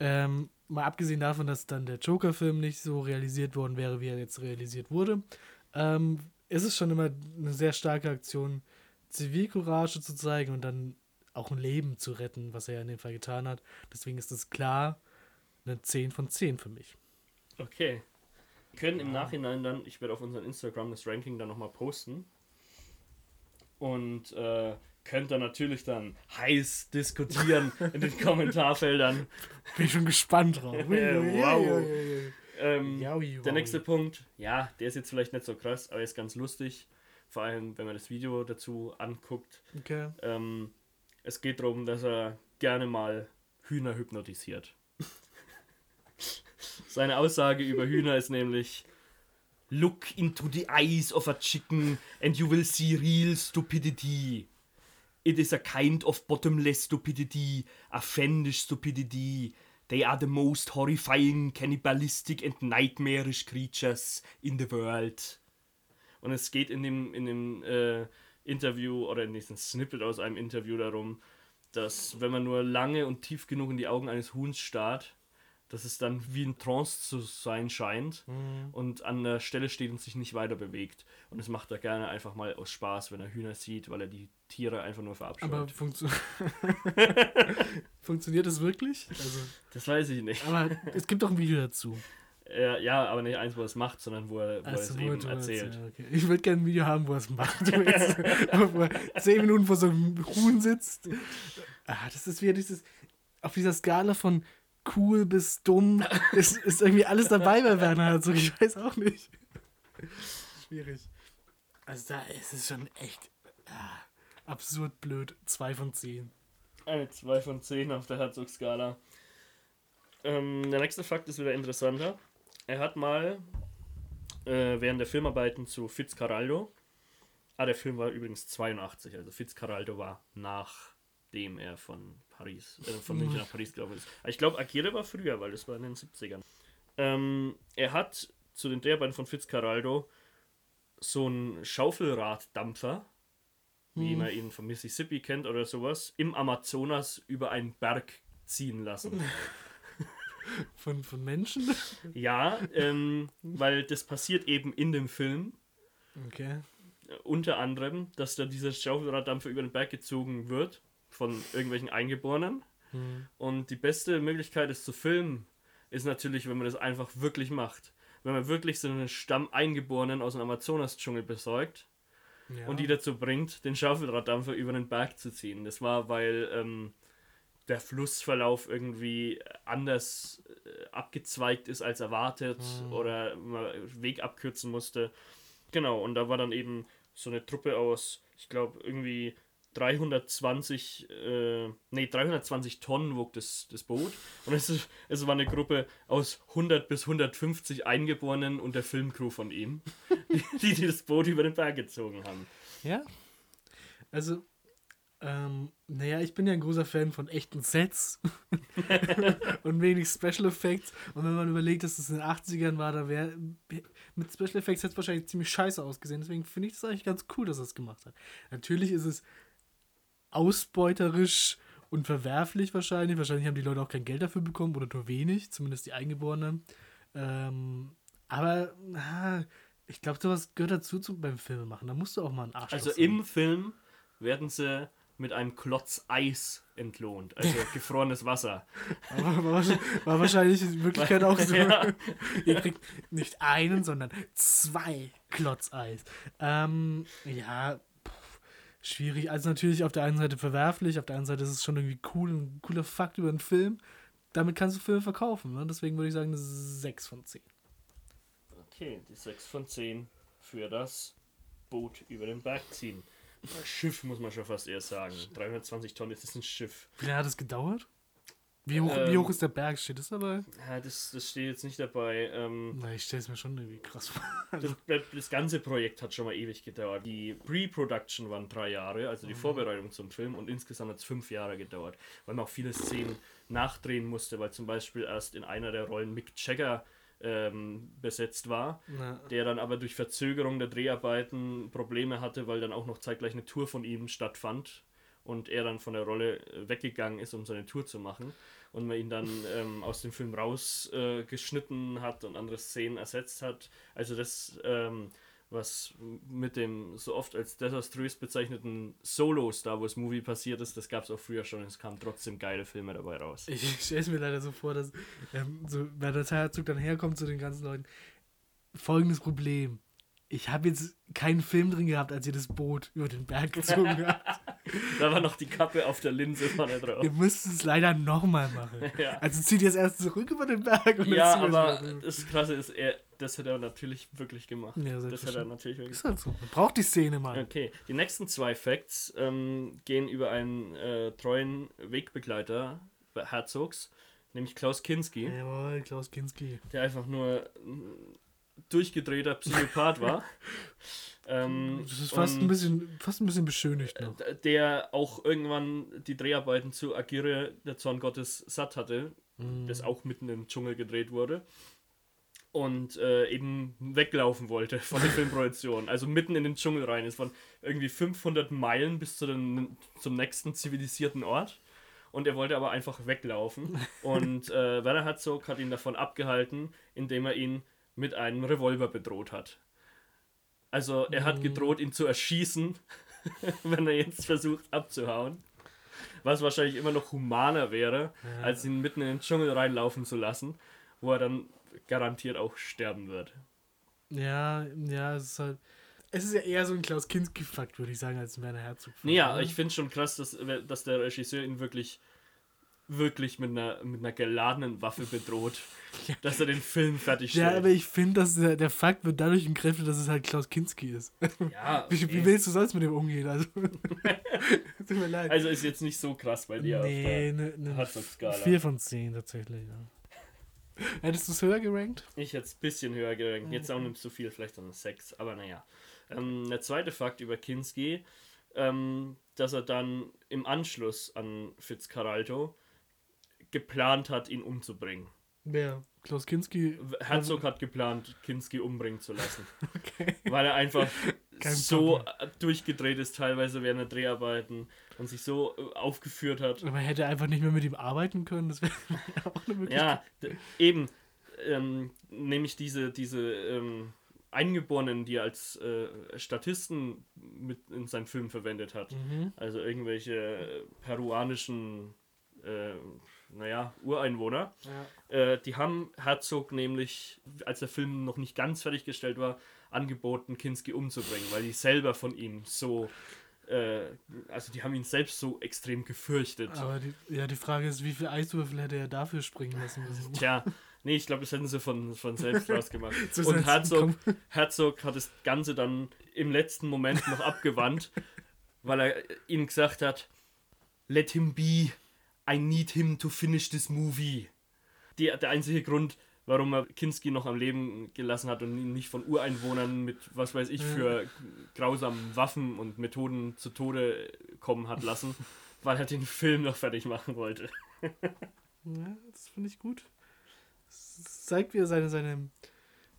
ähm, mal abgesehen davon, dass dann der Joker-Film nicht so realisiert worden wäre, wie er jetzt realisiert wurde, ähm, ist es schon immer eine sehr starke Aktion, Zivilcourage zu zeigen und dann auch ein Leben zu retten, was er ja in dem Fall getan hat. Deswegen ist es klar eine 10 von 10 für mich. Okay. Wir können im Nachhinein dann, ich werde auf unseren Instagram das Ranking dann nochmal posten. Und äh, könnt dann natürlich dann heiß diskutieren in den Kommentarfeldern. Bin schon gespannt drauf. Wow. Ähm, Jaui, der nächste Punkt, ja, der ist jetzt vielleicht nicht so krass, aber ist ganz lustig. Vor allem, wenn man das Video dazu anguckt. Okay. Ähm, es geht darum, dass er gerne mal Hühner hypnotisiert. Seine Aussage über Hühner ist nämlich: Look into the eyes of a chicken and you will see real stupidity. It is a kind of bottomless stupidity, a fiendish stupidity. They are the most horrifying, cannibalistic and nightmarish creatures in the world. Und es geht in dem, in dem äh, Interview oder in diesem Snippet aus einem Interview darum, dass wenn man nur lange und tief genug in die Augen eines Huhns starrt, dass es dann wie ein Trance zu sein scheint und an der Stelle steht und sich nicht weiter bewegt. Und das macht er gerne einfach mal aus Spaß, wenn er Hühner sieht, weil er die Tiere einfach nur verabscheut. Aber funktio funktioniert das wirklich? Also, das weiß ich nicht. aber es gibt doch ein Video dazu. Äh, ja, aber nicht eins, wo er es macht, sondern wo er, wo er Ach es so, eben erzählt. ja, okay. Ich würde gerne ein Video haben, wo er es macht. Wo, wo er zehn Minuten vor so einem Huhn sitzt. Ah, das ist wieder dieses. auf dieser Skala von cool bis dumm ist, ist irgendwie alles dabei bei Werner Herzog. Ich weiß auch nicht. Schwierig. Also da ist es schon echt ah, absurd blöd. Zwei von zehn. Eine 2 von 10 auf der Herzog-Skala. Ähm, der nächste Fakt ist wieder interessanter. Er hat mal äh, während der Filmarbeiten zu Fitzcarraldo, ah, der Film war übrigens 82, also Fitzcarraldo war nachdem er von Paris, äh, von München nach Paris gelaufen ist. Ich glaube, Akira war früher, weil das war in den 70ern. Ähm, er hat zu den Dreharbeiten von Fitzcarraldo so einen Schaufelraddampfer, wie man ihn vom Mississippi kennt oder sowas, im Amazonas über einen Berg ziehen lassen. Von, von Menschen? Ja, ähm, weil das passiert eben in dem Film. Okay. Unter anderem, dass da dieser Schaufelraddampfer über den Berg gezogen wird von irgendwelchen Eingeborenen. Und die beste Möglichkeit, es zu filmen, ist natürlich, wenn man das einfach wirklich macht. Wenn man wirklich so einen Stamm Eingeborenen aus dem Amazonas-Dschungel besorgt Ja. und die dazu bringt, den Schaufelraddampfer über den Berg zu ziehen. Das war, weil ähm, der Flussverlauf irgendwie anders äh, abgezweigt ist als erwartet oder man Weg abkürzen musste. Genau, und da war dann eben so eine Truppe aus, ich glaube, irgendwie 320, äh, nee, 320 Tonnen wog das, das Boot. Und es, es war eine Gruppe aus 100 bis 150 Eingeborenen und der Filmcrew von ihm, die, die das Boot über den Berg gezogen haben. Ja. Also, ähm, naja, ich bin ja ein großer Fan von echten Sets und wenig Special Effects. Und wenn man überlegt, dass es in den 80ern war, da wäre mit Special Effects hätte es wahrscheinlich ziemlich scheiße ausgesehen. Deswegen finde ich das eigentlich ganz cool, dass er es gemacht hat. Natürlich ist es ausbeuterisch und verwerflich wahrscheinlich. Wahrscheinlich haben die Leute auch kein Geld dafür bekommen oder nur wenig, zumindest die Eingeborenen. Ähm, aber ah, ich glaube, sowas gehört dazu zum, beim Filme machen. Da musst du auch mal einen Arsch Also im Film werden sie mit einem Klotz Eis entlohnt, also gefrorenes Wasser. War, war, wahrscheinlich- war wahrscheinlich in Wirklichkeit auch so. Ja. Ihr kriegt nicht einen, sondern zwei Klotzeis. Ähm, ja, schwierig. Also natürlich auf der einen Seite verwerflich, auf der anderen Seite ist es schon irgendwie cool, ein cooler Fakt über einen Film. Damit kannst du Filme verkaufen. Ne? Deswegen würde ich sagen, eine 6 von 10. Okay, die 6 von 10 für das Boot über den Berg ziehen. Schiff muss man schon fast eher sagen. 320 Tonnen ist das ein Schiff. Wie lange hat es gedauert? Wie hoch, wie Ähm, hoch ist der Berg? Steht das dabei? Ja, das, das steht jetzt nicht dabei. Ähm, Na, ich stelle es mir schon irgendwie krass vor. das, das ganze Projekt hat schon mal ewig gedauert. Die Pre-Production waren drei Jahre, also die Vorbereitung zum Film, und insgesamt hat es fünf Jahre gedauert, weil man auch viele Szenen nachdrehen musste, weil zum Beispiel erst in einer der Rollen Mick Jagger ähm, besetzt war, Na, der dann aber durch Verzögerung der Dreharbeiten Probleme hatte, weil dann auch noch zeitgleich eine Tour von ihm stattfand und er dann von der Rolle äh, weggegangen ist, um seine Tour zu machen und man ihn dann ähm, aus dem Film rausgeschnitten äh, hat und andere Szenen ersetzt hat. Also das, ähm, was mit dem so oft als desaströs bezeichneten Solo-Star Wars Movie passiert ist, das gab es auch früher schon. Es kamen trotzdem geile Filme dabei raus. Ich stelle es mir leider so vor, dass ähm, so, wenn der Herzog dann herkommt zu den ganzen Leuten. Folgendes Problem. Ich habe jetzt keinen Film drin gehabt, als ihr das Boot über den Berg gezogen habt. Da war noch die Kappe auf der Linse vorne drauf. Ihr müsst es leider nochmal machen. Ja. Also zieht ihr es erst zurück über den Berg und Ja, aber das Krasse ist, er, das hat er natürlich wirklich gemacht. Ja, das hat er natürlich wirklich Ist halt so. Man braucht die Szene mal. Okay, die nächsten zwei Facts ähm, gehen über einen äh, treuen Wegbegleiter Herzogs, nämlich Klaus Kinski, Jawohl, Klaus Kinski. der einfach nur durchgedrehter Psychopath war. ähm, Das ist fast ein bisschen, fast ein bisschen beschönigt noch. d- der auch irgendwann die Dreharbeiten zu Agire, der Zorn Gottes, satt hatte, Mhm. das auch mitten im Dschungel gedreht wurde. Und äh, eben weglaufen wollte von der Filmproduktion. Also mitten in den Dschungel rein. Es waren irgendwie 500 Meilen bis zu den, zum nächsten zivilisierten Ort. Und er wollte aber einfach weglaufen. Und äh, Werner Herzog hat ihn davon abgehalten, indem er ihn mit einem Revolver bedroht hat. Also er hat gedroht, ihn zu erschießen, wenn er jetzt versucht abzuhauen. Was wahrscheinlich immer noch humaner wäre, als ihn mitten in den Dschungel reinlaufen zu lassen, wo er dann garantiert auch sterben wird. Ja, ja, es ist halt. Es ist ja eher so ein Klaus Kinski-Fakt, würde ich sagen, als ein Werner Herzog. Ja, ich finde schon krass, dass, dass der Regisseur ihn wirklich wirklich mit einer, mit einer geladenen Waffe bedroht, dass er den Film fertig Ja, aber ich finde, dass der, der Fakt wird dadurch entkräftet, dass es halt Klaus Kinski ist. Ja, Wie, okay. wie willst du sonst mit dem umgehen? Also, tut mir leid. Also ist jetzt nicht so krass bei dir nee, ne, ne, der Herzog-Skala. 4 von 10 tatsächlich, ja. Hättest du es höher gerankt? Ich hätte es ein bisschen höher gerankt. Jetzt auch nicht so viel, vielleicht eine 6, aber naja. Ähm, der zweite Fakt über Kinski, ähm, dass er dann im Anschluss an Fitzcarraldo geplant hat, ihn umzubringen. Wer? Klaus Kinski? Herzog hat geplant, Kinski umbringen zu lassen. Okay. Weil er einfach so durchgedreht ist, teilweise während der Dreharbeiten und sich so äh, aufgeführt hat. Aber er hätte einfach nicht mehr mit ihm arbeiten können, das wäre auch eine Möglichkeit. Ja, eben. Ähm, nämlich diese, diese ähm, Eingeborenen, die er als äh, Statisten mit in seinen Film verwendet hat. Mhm. Also irgendwelche peruanischen, äh, naja, Ureinwohner. Ja. Äh, die haben Herzog nämlich, als der Film noch nicht ganz fertiggestellt war, angeboten, Kinski umzubringen, weil die selber von ihm so, äh, also die haben ihn selbst so extrem gefürchtet. Aber die, ja, die Frage ist, wie viel Eiswürfel hätte er dafür springen lassen müssen? Tja, nee, ich glaube, das hätten sie von, von selbst rausgemacht. Und Herzog. Herzog hat das Ganze dann im letzten Moment noch abgewandt, weil er ihnen gesagt hat, let him be, I need him to finish this movie. Die, der einzige Grund, warum er Kinski noch am Leben gelassen hat und ihn nicht von Ureinwohnern mit, was weiß ich, für grausamen Waffen und Methoden zu Tode kommen hat lassen, weil er den Film noch fertig machen wollte. Ja, das finde ich gut. Das zeigt, wie er seine, seine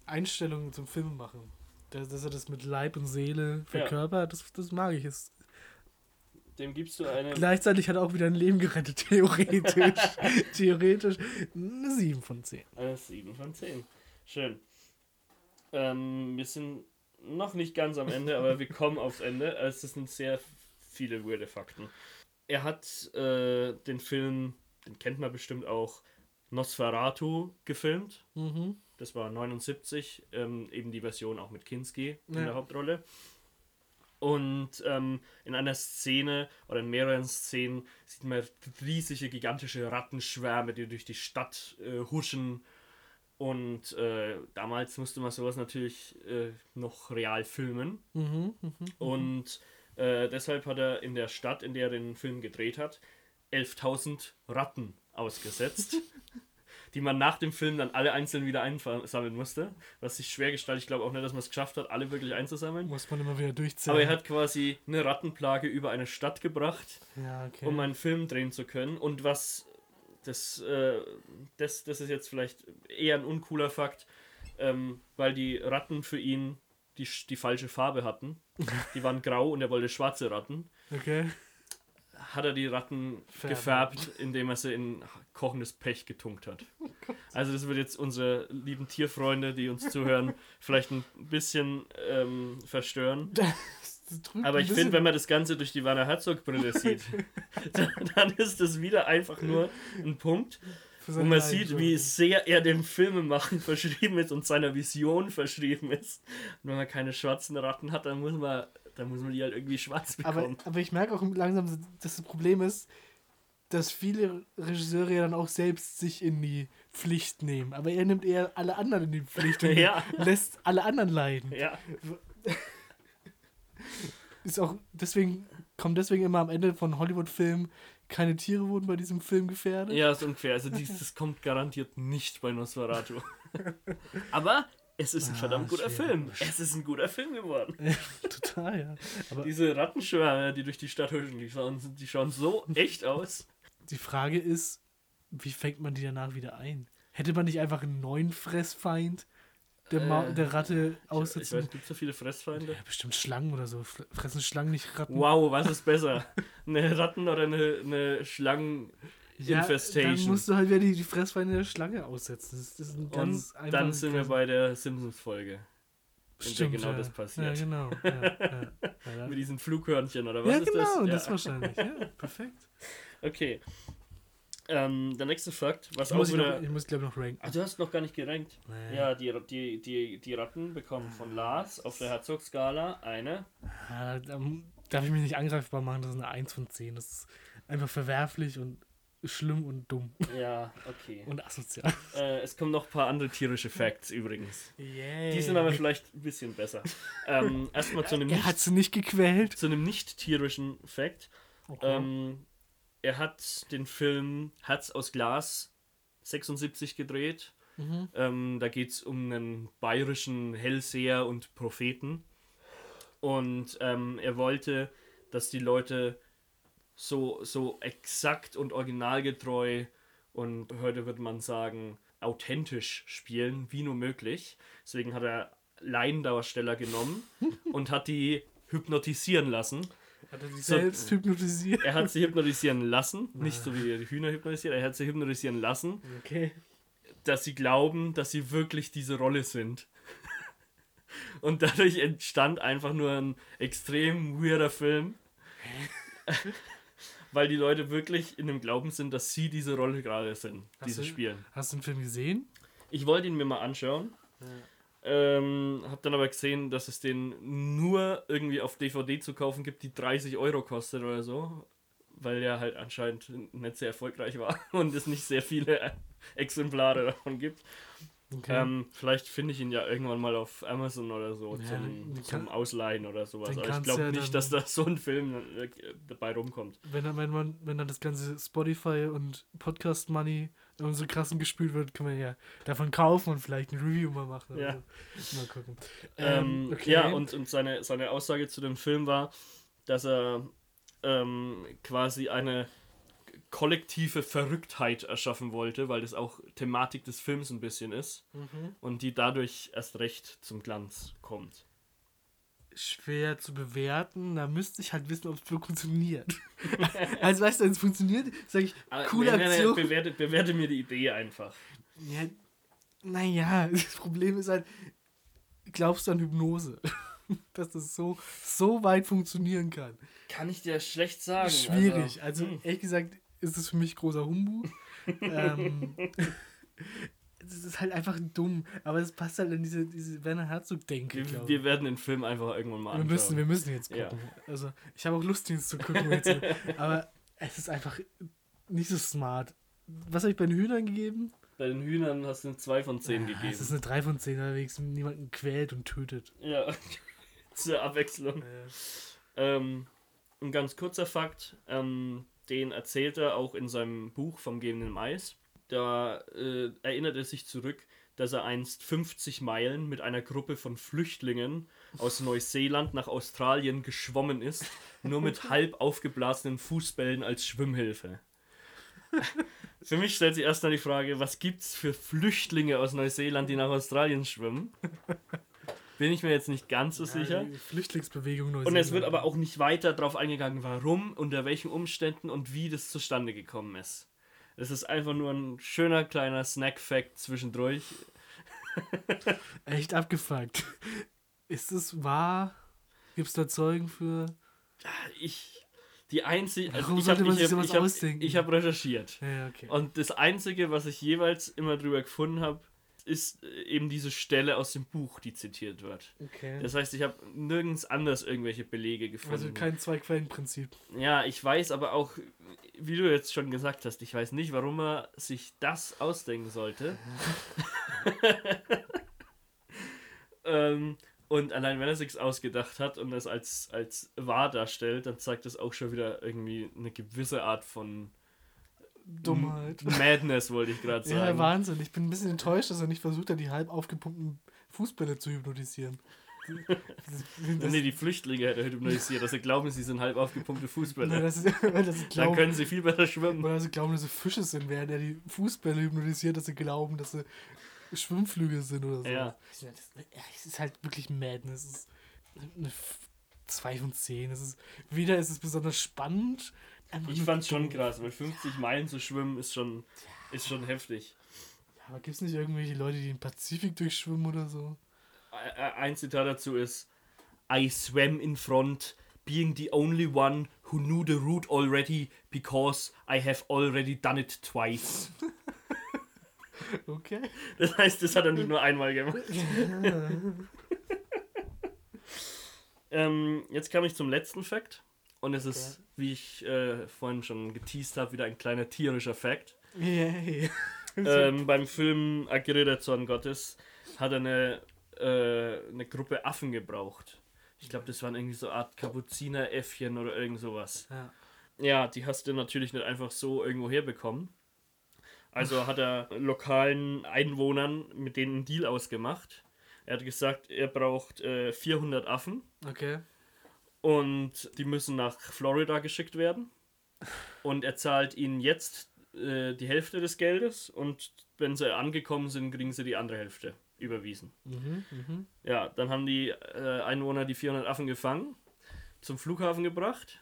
Einstellung zum Film machen. Dass, dass er das mit Leib und Seele verkörpert, das, das mag ich. Es, Dem gibst du eine. gleichzeitig hat er auch wieder ein Leben gerettet, theoretisch. theoretisch eine 7 von 10. Äh, 7 von 10. Schön. Ähm, wir sind noch nicht ganz am Ende, aber wir kommen aufs Ende. Es sind sehr viele weirde Fakten. Er hat äh, den Film, den kennt man bestimmt auch, Nosferatu gefilmt. Mhm. Das war 79, ähm, eben die Version auch mit Kinski in Ja. der Hauptrolle. Und ähm, in einer Szene oder in mehreren Szenen sieht man riesige, gigantische Rattenschwärme, die durch die Stadt äh, huschen. Und äh, damals musste man sowas natürlich äh, noch real filmen. Mhm. Mhm. Und äh, deshalb hat er in der Stadt, in der er den Film gedreht hat, 11.000 Ratten ausgesetzt, die man nach dem Film dann alle einzeln wieder einsammeln musste. Was sich schwer gestaltet. Ich glaube auch nicht, dass man es geschafft hat, alle wirklich einzusammeln. Muss man immer wieder durchzählen. Aber er hat quasi eine Rattenplage über eine Stadt gebracht, ja, okay. um einen Film drehen zu können. Und was, das, äh, das, das ist jetzt vielleicht eher ein uncooler Fakt, ähm, weil die Ratten für ihn die, die falsche Farbe hatten. Die waren grau und er wollte schwarze Ratten. okay. Hat er die Ratten Färben. gefärbt, indem er sie in kochendes Pech getunkt hat. Also das wird jetzt unsere lieben Tierfreunde, die uns zuhören, vielleicht ein bisschen ähm, verstören. Aber ich finde, wenn man das Ganze durch die Werner Herzog-Brille sieht, dann, dann ist das wieder einfach nur ein Punkt, wo man sieht, wie sehr er dem Filmemachen verschrieben ist und seiner Vision verschrieben ist. Und wenn man keine schwarzen Ratten hat, dann muss man, dann muss man die halt irgendwie schwarz Aber, bekommen. aber ich merke auch langsam, dass das Problem ist, dass viele Regisseure ja dann auch selbst sich in die Pflicht nehmen. Aber er nimmt eher alle anderen in die Pflicht und Ja. lässt alle anderen leiden. Ja, Ist auch deswegen kommt deswegen immer am Ende von Hollywood-Filmen keine Tiere wurden bei diesem Film gefährdet. ja, ist unfair. Also dies, das kommt garantiert nicht bei Nosferatu. Aber es ist ein Ah, verdammt guter schwer. Film. Es ist ein guter Film geworden. Total, ja. Aber Diese Rattenschwärme, die durch die Stadt huschen, die schauen, die schauen so echt aus. die Frage ist, wie fängt man die danach wieder ein? Hätte man nicht einfach einen neuen Fressfeind der, Ma Äh, der Ratte Ich, ich aussetzen? weiß, gibt es so viele Fressfeinde? ja, bestimmt Schlangen oder so. Fre- Fressen Schlangen nicht Ratten? Wow, was ist besser? Eine Ratten- oder eine, eine Schlangen... Ja, Infestation. dann musst du halt wieder die, die Fressfeinde der Schlange aussetzen. Das, das ist ein Und ganz dann einfaches sind wir bei der Simpsons-Folge. in der genau ja. das passiert. Ja, genau. Ja, Mit diesen Flughörnchen oder was ja ist genau, das? das, wahrscheinlich. Ja, perfekt. Okay. Ähm, der nächste Fakt, was Ich muss, auch ich, wieder... noch, ich muss glaube noch ranken. Ah, du hast noch gar nicht gerankt. Nee. Ja, die, die, die, die Ratten bekommen von Lars auf der Herzog-Skala eine. Ja, da darf ich mich nicht angreifbar machen, das ist eine 1 von 10. Das ist einfach verwerflich und schlimm und dumm Ja, okay. und asozial. Äh, es kommen noch ein paar andere tierische Facts übrigens. Yay. Die sind aber vielleicht ein bisschen besser. Ähm, erstmal zu einem er hat sie nicht gequält. zu einem nicht tierischen Fact. Ähm, er hat den Film Herz aus Glas 76 gedreht. Mhm. Ähm, da geht es um einen bayerischen Hellseher und Propheten. Und ähm, er wollte, dass die Leute so, so exakt und originalgetreu und heute würde man sagen authentisch spielen, wie nur möglich. Deswegen hat er Laiendarsteller genommen und hat die hypnotisieren lassen. Hat er sich So- selbst hypnotisiert? Er hat sie hypnotisieren lassen, nicht so wie die Hühner hypnotisiert, er hat sie hypnotisieren lassen, Okay. dass sie glauben, dass sie wirklich diese Rolle sind. Und dadurch entstand einfach nur ein extrem weirder Film. Weil die Leute wirklich in dem Glauben sind, dass sie diese Rolle gerade sind, Hast du- spielen. Hast du den Film gesehen? Ich wollte ihn mir mal anschauen. Ähm, hab dann aber gesehen, dass es den nur irgendwie auf DVD zu kaufen gibt, die 30 Euro kostet oder so. Weil der halt anscheinend nicht sehr erfolgreich war und es nicht sehr viele Exemplare davon gibt. Okay. Ähm, vielleicht finde ich ihn ja irgendwann mal auf Amazon oder so Ja, zum, den zum kann- Ausleihen oder sowas. Aber ich glaube ja nicht, dass da so ein Film äh, dabei rumkommt. wenn, dann, wenn, man, wenn dann das ganze Spotify und Podcast Money und so krassen gespült wird, kann man ja davon kaufen und vielleicht ein Review mal machen. Ja. so. Mal gucken. Ähm, okay. Ja, und, und seine, seine Aussage zu dem Film war, dass er ähm, quasi eine kollektive Verrücktheit erschaffen wollte, weil das auch Thematik des Films ein bisschen ist Mhm. und die dadurch erst recht zum Glanz kommt. Schwer zu bewerten, da müsste ich halt wissen, ob es funktioniert. also weißt du, wenn es funktioniert, sage ich, coole Ah, nee, nee, Aktion. bewerte, bewerte mir die Idee einfach. Ja, naja, das Problem ist halt, glaubst du an Hypnose? Dass das so, so weit funktionieren kann. Kann ich dir schlecht sagen. Schwierig. Also, hm. ehrlich gesagt, ist es für mich großer Humbug. ähm, es ist halt einfach dumm. Aber es passt halt in diese, diese Werner Herzog-Denke, wir, wir werden den Film einfach irgendwann mal Wir anschauen. müssen, wir müssen jetzt Ja. gucken. Also, ich habe auch Lust, ihn zu gucken. Jetzt. aber es ist einfach nicht so smart. Was habe ich bei den Hühnern gegeben? Bei den Hühnern hast du eine 2 von 10 Ah, gegeben. Es ist eine 3 von 10, weil wenigstens niemanden quält und tötet. Ja, zur Abwechslung. Ähm, ein ganz kurzer Fakt, ähm, den erzählt er auch in seinem Buch vom gehenden Mais. Da äh, erinnert er sich zurück, dass er einst 50 Meilen mit einer Gruppe von Flüchtlingen aus Neuseeland nach Australien geschwommen ist, nur mit halb aufgeblasenen Fußbällen als Schwimmhilfe. Für mich stellt sich erstmal die Frage, was gibt's für Flüchtlinge aus Neuseeland, die nach Australien schwimmen? Bin ich mir jetzt nicht ganz so sicher. Die Flüchtlingsbewegung Und Neuseeland. es wird aber auch nicht weiter darauf eingegangen, warum, unter welchen Umständen und wie das zustande gekommen ist. Es ist einfach nur ein schöner kleiner Snack-Fact zwischendurch. Echt abgefuckt. Ist es wahr? Gibt es da Zeugen für? Ich, die einzige, also Warum ich sollte habe man ich sich sowas hab, ausdenken? ich hab recherchiert. Ja, ja, okay. Und das Einzige, was ich jeweils immer drüber gefunden habe, ist äh, eben diese Stelle aus dem Buch, die zitiert wird. okay. Das heißt, ich habe nirgends anders irgendwelche Belege gefunden. Also kein Zwei-Quellen-Prinzip. Ja, ich weiß aber auch, wie du jetzt schon gesagt hast, ich weiß nicht, warum er sich das ausdenken sollte. ähm, und allein wenn er sich's ausgedacht hat und es als, als wahr darstellt, dann zeigt das auch schon wieder irgendwie eine gewisse Art von Dummheit. Madness, wollte ich gerade Ja, sagen. Wahnsinn. Ich bin ein bisschen enttäuscht, dass er nicht versucht hat, die halb aufgepumpten Fußbälle zu hypnotisieren. Nee, die Flüchtlinge hätte er hypnotisiert, dass sie glauben, sie sind halb aufgepumpte Nein, Fußballer. das ist, das Dann glauben, können sie viel besser schwimmen. weil sie glauben, dass sie Fische sind, während er die Fußbälle hypnotisiert, dass sie glauben, dass sie Schwimmflüge sind oder so. Ja. Ja, es ist halt wirklich Madness. Es ist eine 2 von 10. Es ist, weder ist es besonders spannend. Einfach Ich fand's schon krass, weil 50 Meilen zu schwimmen ist schon, ist schon heftig. Ja, aber gibt es nicht irgendwelche Leute, die den Pazifik durchschwimmen oder so? Ein Zitat dazu ist: I swam in front, being the only one who knew the route already because I have already done it twice. Okay. Das heißt, das hat er nicht nur einmal gemacht. ähm, jetzt kam ich zum letzten Fakt. Und es ist, wie ich äh, vorhin schon geteased habe, wieder ein kleiner tierischer Fact. Yay. ähm, beim Film Agire der Zorn Gottes hat er eine, äh, eine Gruppe Affen gebraucht. Ich glaube, das waren irgendwie so eine Art Kapuzineräffchen oder irgend sowas. Ja. Ja, die hast du natürlich nicht einfach so irgendwo herbekommen. Also hat er lokalen Einwohnern mit denen einen Deal ausgemacht. Er hat gesagt, er braucht äh, 400 Affen Okay. Und die müssen nach Florida geschickt werden. Und er zahlt ihnen jetzt äh, die Hälfte des Geldes und wenn sie angekommen sind, kriegen sie die andere Hälfte überwiesen. Mhm, mhm. Ja, dann haben die äh, Einwohner die 400 Affen gefangen, zum Flughafen gebracht.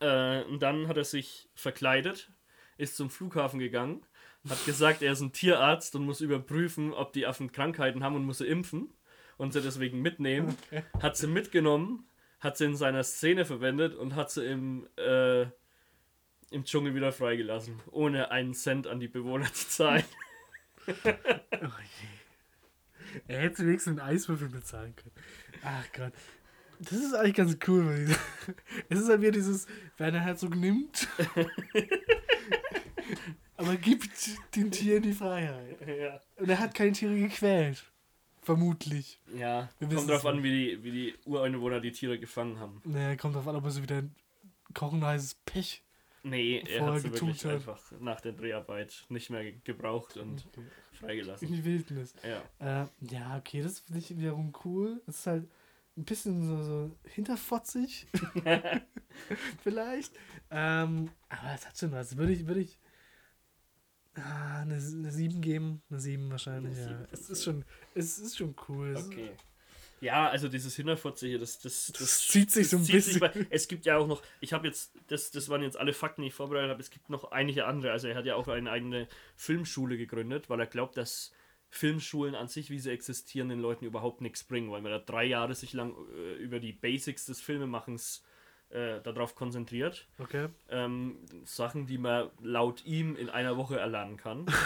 Äh, und dann hat er sich verkleidet, ist zum Flughafen gegangen, hat gesagt, er ist ein Tierarzt und muss überprüfen, ob die Affen Krankheiten haben und muss sie impfen und sie deswegen mitnehmen. Hat sie mitgenommen, hat sie in seiner Szene verwendet und hat sie im, äh, im Dschungel wieder freigelassen, ohne einen Cent an die Bewohner zu zahlen. Er hätte wenigstens einen Eiswürfel bezahlen können. Ach Gott. Das ist eigentlich ganz cool. weil ich- Es ist halt wieder dieses, Werner Herzog nimmt, aber gibt den Tieren die Freiheit. ja. Und er hat keine Tiere gequält. Vermutlich. Ja, Wir kommt drauf an, wie die, wie die Ureinwohner die Tiere gefangen haben. Naja, kommt drauf an, ob er so wieder ein kochend heißes Pech. Nee, er hat sie wirklich hat. einfach nach der Dreharbeit nicht mehr ge- gebraucht und In freigelassen. die Wildnis. Ja. Äh, ja, okay, das finde ich wiederum cool. Es ist halt ein bisschen so, so hinterfotzig. Vielleicht. Ähm, aber es hat schon was. Würde ich, würde ich ah, eine, eine 7 geben? Eine 7 wahrscheinlich, Eine ja. sieben Es ist schon, es ist schon cool. Okay. Ja, also dieses Hinterfotzige, das, das, Das zieht sich so ein zieht sich bisschen. bei- es gibt ja auch noch, ich habe jetzt, das, das waren jetzt alle Fakten, die ich vorbereitet habe, es gibt noch einige andere. Also er hat ja auch eine eigene Filmschule gegründet, weil er glaubt, dass Filmschulen an sich, wie sie existieren, den Leuten überhaupt nichts bringen, weil man da drei Jahre sich lang äh, über die Basics des Filmemachens äh, darauf konzentriert. Okay. ähm, Sachen, die man laut ihm in einer Woche erlernen kann.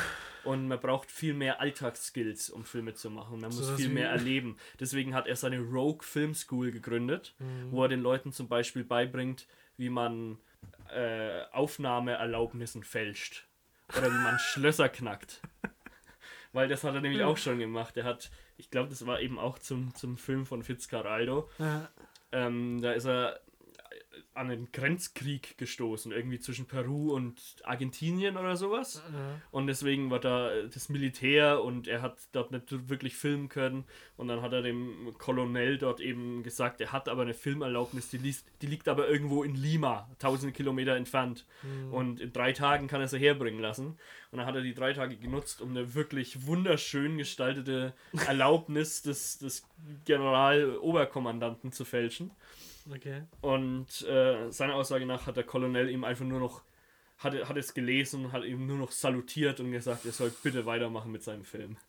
Und man braucht viel mehr Alltagsskills, um Filme zu machen. Man muss Sowas viel mehr erleben. Deswegen hat er seine Rogue Film School gegründet, Mhm. wo er den Leuten zum Beispiel beibringt, wie man äh, Aufnahmeerlaubnissen fälscht. Oder wie man Schlösser knackt. Weil das hat er nämlich auch schon gemacht. Er hat, ich glaube, das war eben auch zum, zum Film von Fitzcarraldo. Ja, Ähm, da ist er an einen Grenzkrieg gestoßen, irgendwie zwischen Peru und Argentinien oder sowas. ja. Und deswegen war da das Militär und er hat dort nicht wirklich filmen können. Und dann hat er dem Kolonel dort eben gesagt, er hat aber eine Filmerlaubnis, die, liest, die liegt aber irgendwo in Lima, tausende Kilometer entfernt. Und in drei Tagen kann er sie herbringen lassen. Und dann hat er die drei Tage genutzt, um eine wirklich wunderschön gestaltete Erlaubnis des, des Generaloberkommandanten zu fälschen. Okay. Und äh, seiner Aussage nach hat der Kolonel ihm einfach nur noch, hat, hat es gelesen, hat ihm nur noch salutiert und gesagt, er soll bitte weitermachen mit seinem Film.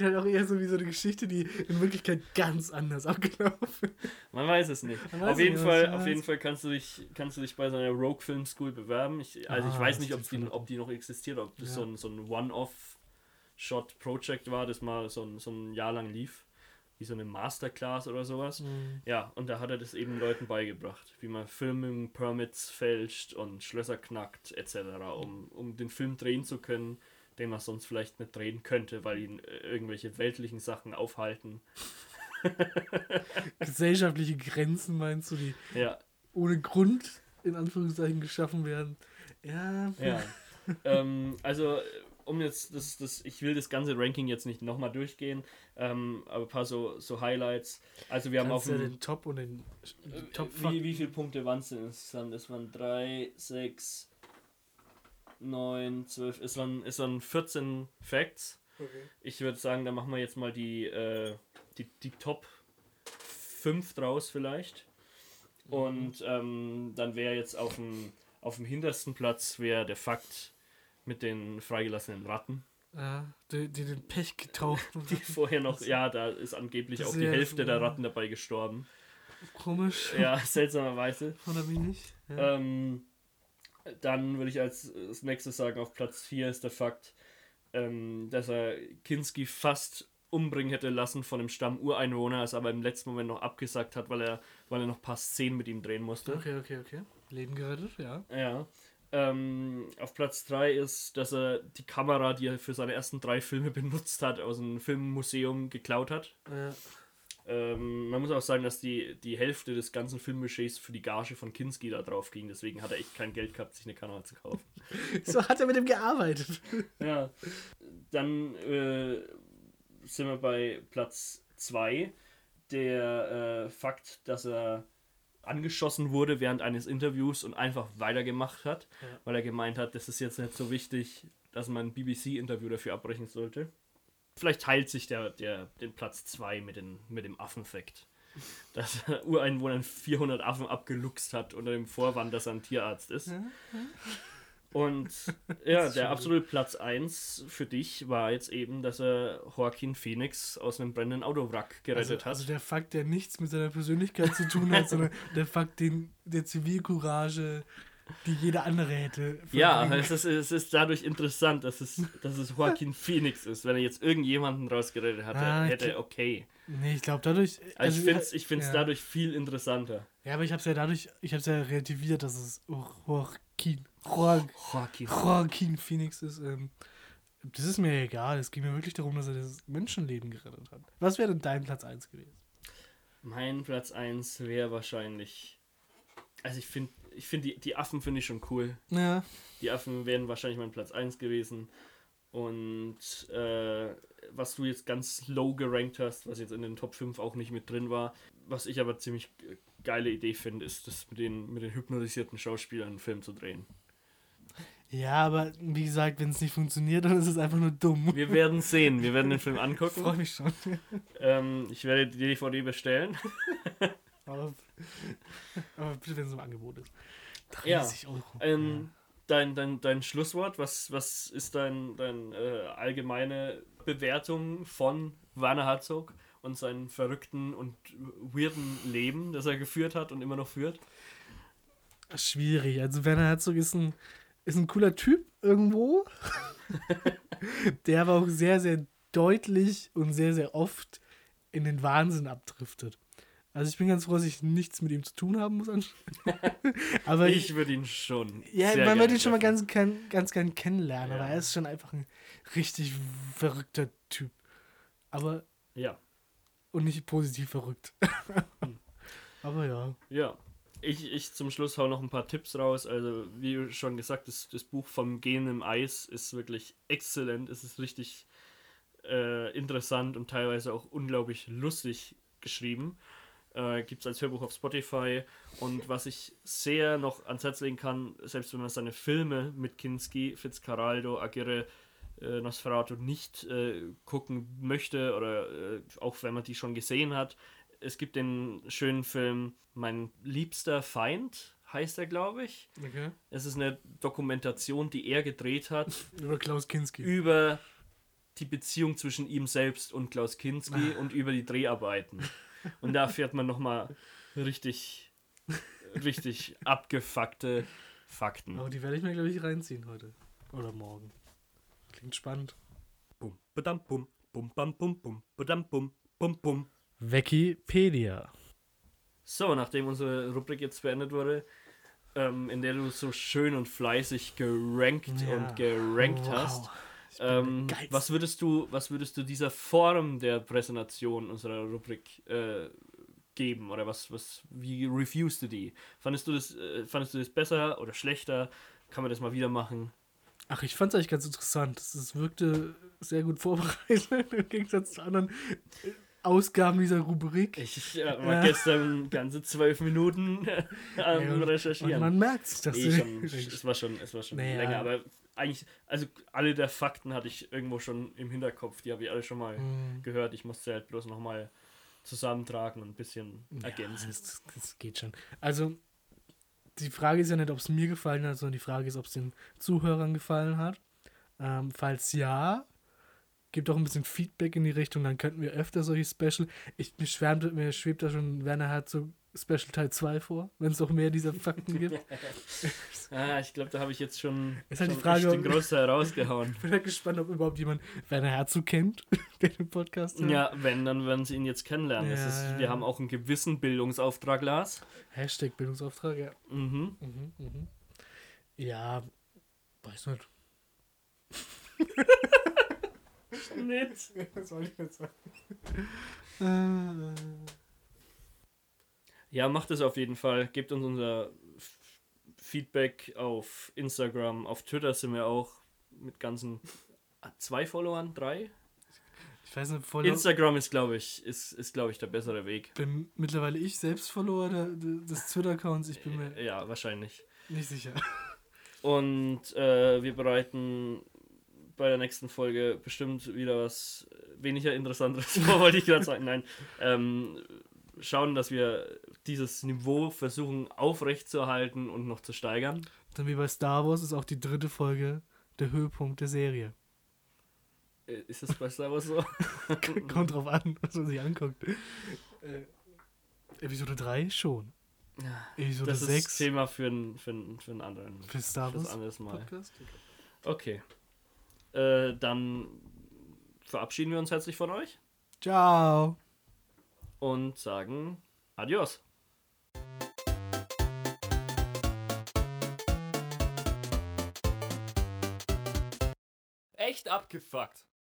Halt auch eher so wie so eine Geschichte, die in Wirklichkeit ganz anders abgelaufen ist. Man weiß es nicht. Weiß Auf jeden, nicht, Fall, auf jeden. Fall kannst du dich, kannst du dich bei seiner Rogue Film School bewerben. Ich, also ich Ah, weiß das nicht, ob klingt die, ob die noch existiert, ob das Ja. so ein, so ein One-Off-Shot-Project war, das mal so ein, so ein Jahr lang lief. Wie so eine Masterclass oder sowas. Mhm. Ja, und da hat er das eben Leuten beigebracht, wie man Filming Permits fälscht und Schlösser knackt etc., um, um den Film drehen zu können, den man sonst vielleicht nicht drehen könnte, weil ihn äh, irgendwelche weltlichen Sachen aufhalten. Gesellschaftliche Grenzen meinst du, die Ja, ohne Grund in Anführungszeichen geschaffen werden? Ja. ja. ähm, also, äh, um jetzt das, das, ich will das ganze Ranking jetzt nicht nochmal durchgehen, ähm, aber ein paar so, so Highlights. Also wir haben auf Kannst ja dem den Top und den die Top Wie, wie viele Punkte waren es denn insgesamt? Es waren 3, 6, 9, 12. Es waren, es waren 14 Facts. Okay. Ich würde sagen, da machen wir jetzt mal die, äh, die, die Top 5 draus vielleicht. Und ähm, dann wäre jetzt auf dem, auf dem hintersten Platz wäre der Fakt mit den freigelassenen Ratten. Ja, die, die den Pech getaucht. Die vorher noch, ja, da ist angeblich Das auch die Hälfte der Ratten dabei gestorben. Komisch. Ja, seltsamerweise. Oder wie nicht? Ja. Ähm, dann würde ich als, als nächstes sagen, auf Platz 4 ist der Fakt, ähm, dass er Kinski fast umbringen hätte lassen von dem Stamm Ureinwohner, es aber im letzten Moment noch abgesagt hat, weil er, weil er noch ein paar Szenen mit ihm drehen musste. Okay, okay, okay. Leben gerettet, ja. Ja. Ähm, auf Platz 3 ist, dass er die Kamera, die er für seine ersten drei Filme benutzt hat, aus einem Filmmuseum geklaut hat. Ja. Ähm, man muss auch sagen, dass die, die Hälfte des ganzen Filmbudgets für die Gage von Kinski da drauf ging. Deswegen hat er echt kein Geld gehabt, sich eine Kamera zu kaufen. So hat er mit ihm gearbeitet. ja. Dann äh, sind wir bei Platz 2. Der äh, Fakt, dass er angeschossen wurde während eines Interviews und einfach weitergemacht hat, Ja. weil er gemeint hat, das ist jetzt nicht so wichtig, dass man ein BBC-Interview dafür abbrechen sollte. Vielleicht teilt sich der, der den Platz 2 mit, den, mit dem Affenfakt. Dass Ureinwohner 400 Affen abgeluchst hat unter dem Vorwand, dass er ein Tierarzt ist. Und ja, der absolute Platz 1 für dich war jetzt eben, dass er Joaquin Phoenix aus einem brennenden Autowrack Also, gerettet also hat. der Fakt, der nichts mit seiner Persönlichkeit zu tun hat, sondern der Fakt, den, der Zivilcourage, die jeder andere hätte. Ja, es ist, es ist dadurch interessant, dass es, dass es Joaquin Phoenix ist. Wenn er jetzt irgendjemanden rausgerettet hatte, Ah, hätte okay. Nee, ich glaube dadurch. Also ich finde es ich find's ja. dadurch viel interessanter. Ja, aber ich habe es ja dadurch, ich habe es ja relativiert, dass es Joaquin, Joaquin, Joaquin. Joaquin Phoenix ist. Ähm, das ist mir egal. Es ging mir wirklich darum, dass er das Menschenleben gerettet hat. Was wäre denn dein Platz 1 gewesen? Mein Platz 1 wäre wahrscheinlich. Also ich finde, ich find die, die Affen finde ich schon cool. Ja. Die Affen wären wahrscheinlich mein Platz 1 gewesen. Und äh, was du jetzt ganz low gerankt hast, was jetzt in den Top 5 auch nicht mit drin war, was ich aber ziemlich ge- geile Idee finde, ist das mit den, mit den hypnotisierten Schauspielern einen Film zu drehen. Ja, aber wie gesagt, wenn es nicht funktioniert, dann ist es einfach nur dumm. Wir werden sehen, wir werden den Film Ich angucken. freue mich schon. Ähm, ich werde die DVD bestellen. Aber, aber bitte, wenn es im Angebot ist. 30 Ja, Euro. Ähm, dein, dein, dein Schlusswort, was, was ist dein, dein äh, allgemeine Bewertung von Werner Herzog und seinem verrückten und weirden Leben, das er geführt hat und immer noch führt? Schwierig. Also Werner Herzog ist ein, ist ein cooler Typ irgendwo. der aber auch sehr, sehr deutlich und sehr, sehr oft in den Wahnsinn abdriftet. Also ich bin ganz froh, dass ich nichts mit ihm zu tun haben muss. anscheinend. aber ich, Ich würde ihn schon. ja, man wird ihn schon mal ganz, gern- ganz gern kennenlernen, Ja. aber er ist schon einfach ein richtig verrückter Typ. Aber Ja, und nicht positiv verrückt. aber ja. ja. Ich, ich zum Schluss hau noch ein paar Tipps raus. Also, wie schon gesagt, das, das Buch vom Gehen im Eis ist wirklich exzellent. Es ist richtig äh, interessant und teilweise auch unglaublich lustig geschrieben. Äh, Gibt es als Hörbuch auf Spotify. Und was ich sehr noch ans Herz legen kann, selbst wenn man seine Filme mit Kinski, Fitzcarraldo, Aguirre, äh, Nosferatu nicht äh, gucken möchte oder äh, auch wenn man die schon gesehen hat, es gibt den schönen Film Mein liebster Feind, heißt er, glaube ich. Okay. Es ist eine Dokumentation, die er gedreht hat Über Klaus Kinski. über die Beziehung zwischen ihm selbst und Klaus Kinski und über die Dreharbeiten. Und da fährt man nochmal richtig, richtig abgefuckte Fakten. Aber die werde ich mir, glaube ich, reinziehen heute. Oder morgen. Klingt spannend. Bum, badam, bum, bum, bam, bum, bum, badam, bum, bum, bum. Wikipedia. So, nachdem unsere Rubrik jetzt beendet wurde, ähm, in der du so schön und fleißig gerankt Ja. und gerankt Wow. hast, ähm, was würdest du, was würdest du dieser Form der Präsentation unserer Rubrik äh, geben oder was, was, wie reviewst du die? Fandest du das, äh, fandest du das besser oder schlechter? Kann man das mal wieder machen? Ach, ich fand es eigentlich ganz interessant. Es wirkte sehr gut vorbereitet im Gegensatz zu anderen Ausgaben dieser Rubrik. Ich äh, war Ja. gestern ganze zwölf Minuten am Ja, und- Recherchieren. Man merkt, dass Nee, schon, es war schon, es war schon Naja. länger, aber eigentlich, also alle der Fakten hatte ich irgendwo schon im Hinterkopf, die habe ich alle schon mal Hm. gehört. Ich musste halt bloß nochmal zusammentragen und ein bisschen Ja, ergänzen. das, das geht schon. Also, die Frage ist ja nicht, ob es mir gefallen hat, sondern die Frage ist, ob es den Zuhörern gefallen hat. Ähm, falls ja, gibt auch ein bisschen Feedback in die Richtung, dann könnten wir öfter solche Special. Ich, mir, schwärmt, mir schwebt da schon Werner Herzog Special Teil 2 vor, wenn es noch mehr dieser Fakten gibt. ah, ich glaube, da habe ich jetzt schon, Ist halt die schon Frage, echt den Großteil rausgehauen. Ich bin halt gespannt, ob überhaupt jemand Werner Herzog kennt, der den Podcast hört. Ja, wenn, dann werden sie ihn jetzt kennenlernen. Ja, ist, wir haben auch einen gewissen Bildungsauftrag, Lars. Hashtag Bildungsauftrag, ja. Mhm. Mhm, mhm. Ja, weiß nicht. Nicht. Was soll ich jetzt sagen? Ja, macht es auf jeden Fall. Gebt uns unser Feedback auf Instagram, auf Twitter sind wir auch mit ganzen ah, zwei Followern, drei. Ich weiß nicht, voll Instagram ist, glaube ich, ist, ist glaube ich der bessere Weg. bin mittlerweile ich selbst Follower der, des Twitter-Accounts. Ich bin mir Äh, Ja, wahrscheinlich. nicht sicher. Und äh, wir bereiten bei der nächsten Folge bestimmt wieder was weniger Interessantes vor, wollte ich gerade sagen. Nein. Ähm, schauen, dass wir dieses Niveau versuchen aufrechtzuerhalten und noch zu steigern. Dann wie bei Star Wars ist auch die dritte Folge der Höhepunkt der Serie. Äh, Ist das bei Star Wars so? Kommt drauf an, was man sich anguckt. Äh, Episode 3 schon. Episode Das ist 6 Thema für einen für für einen anderen für Star für ein Wars anderes Mal. Podcast. Okay. Äh, dann verabschieden wir uns herzlich von euch Ciao. und sagen Adios. Echt abgefuckt.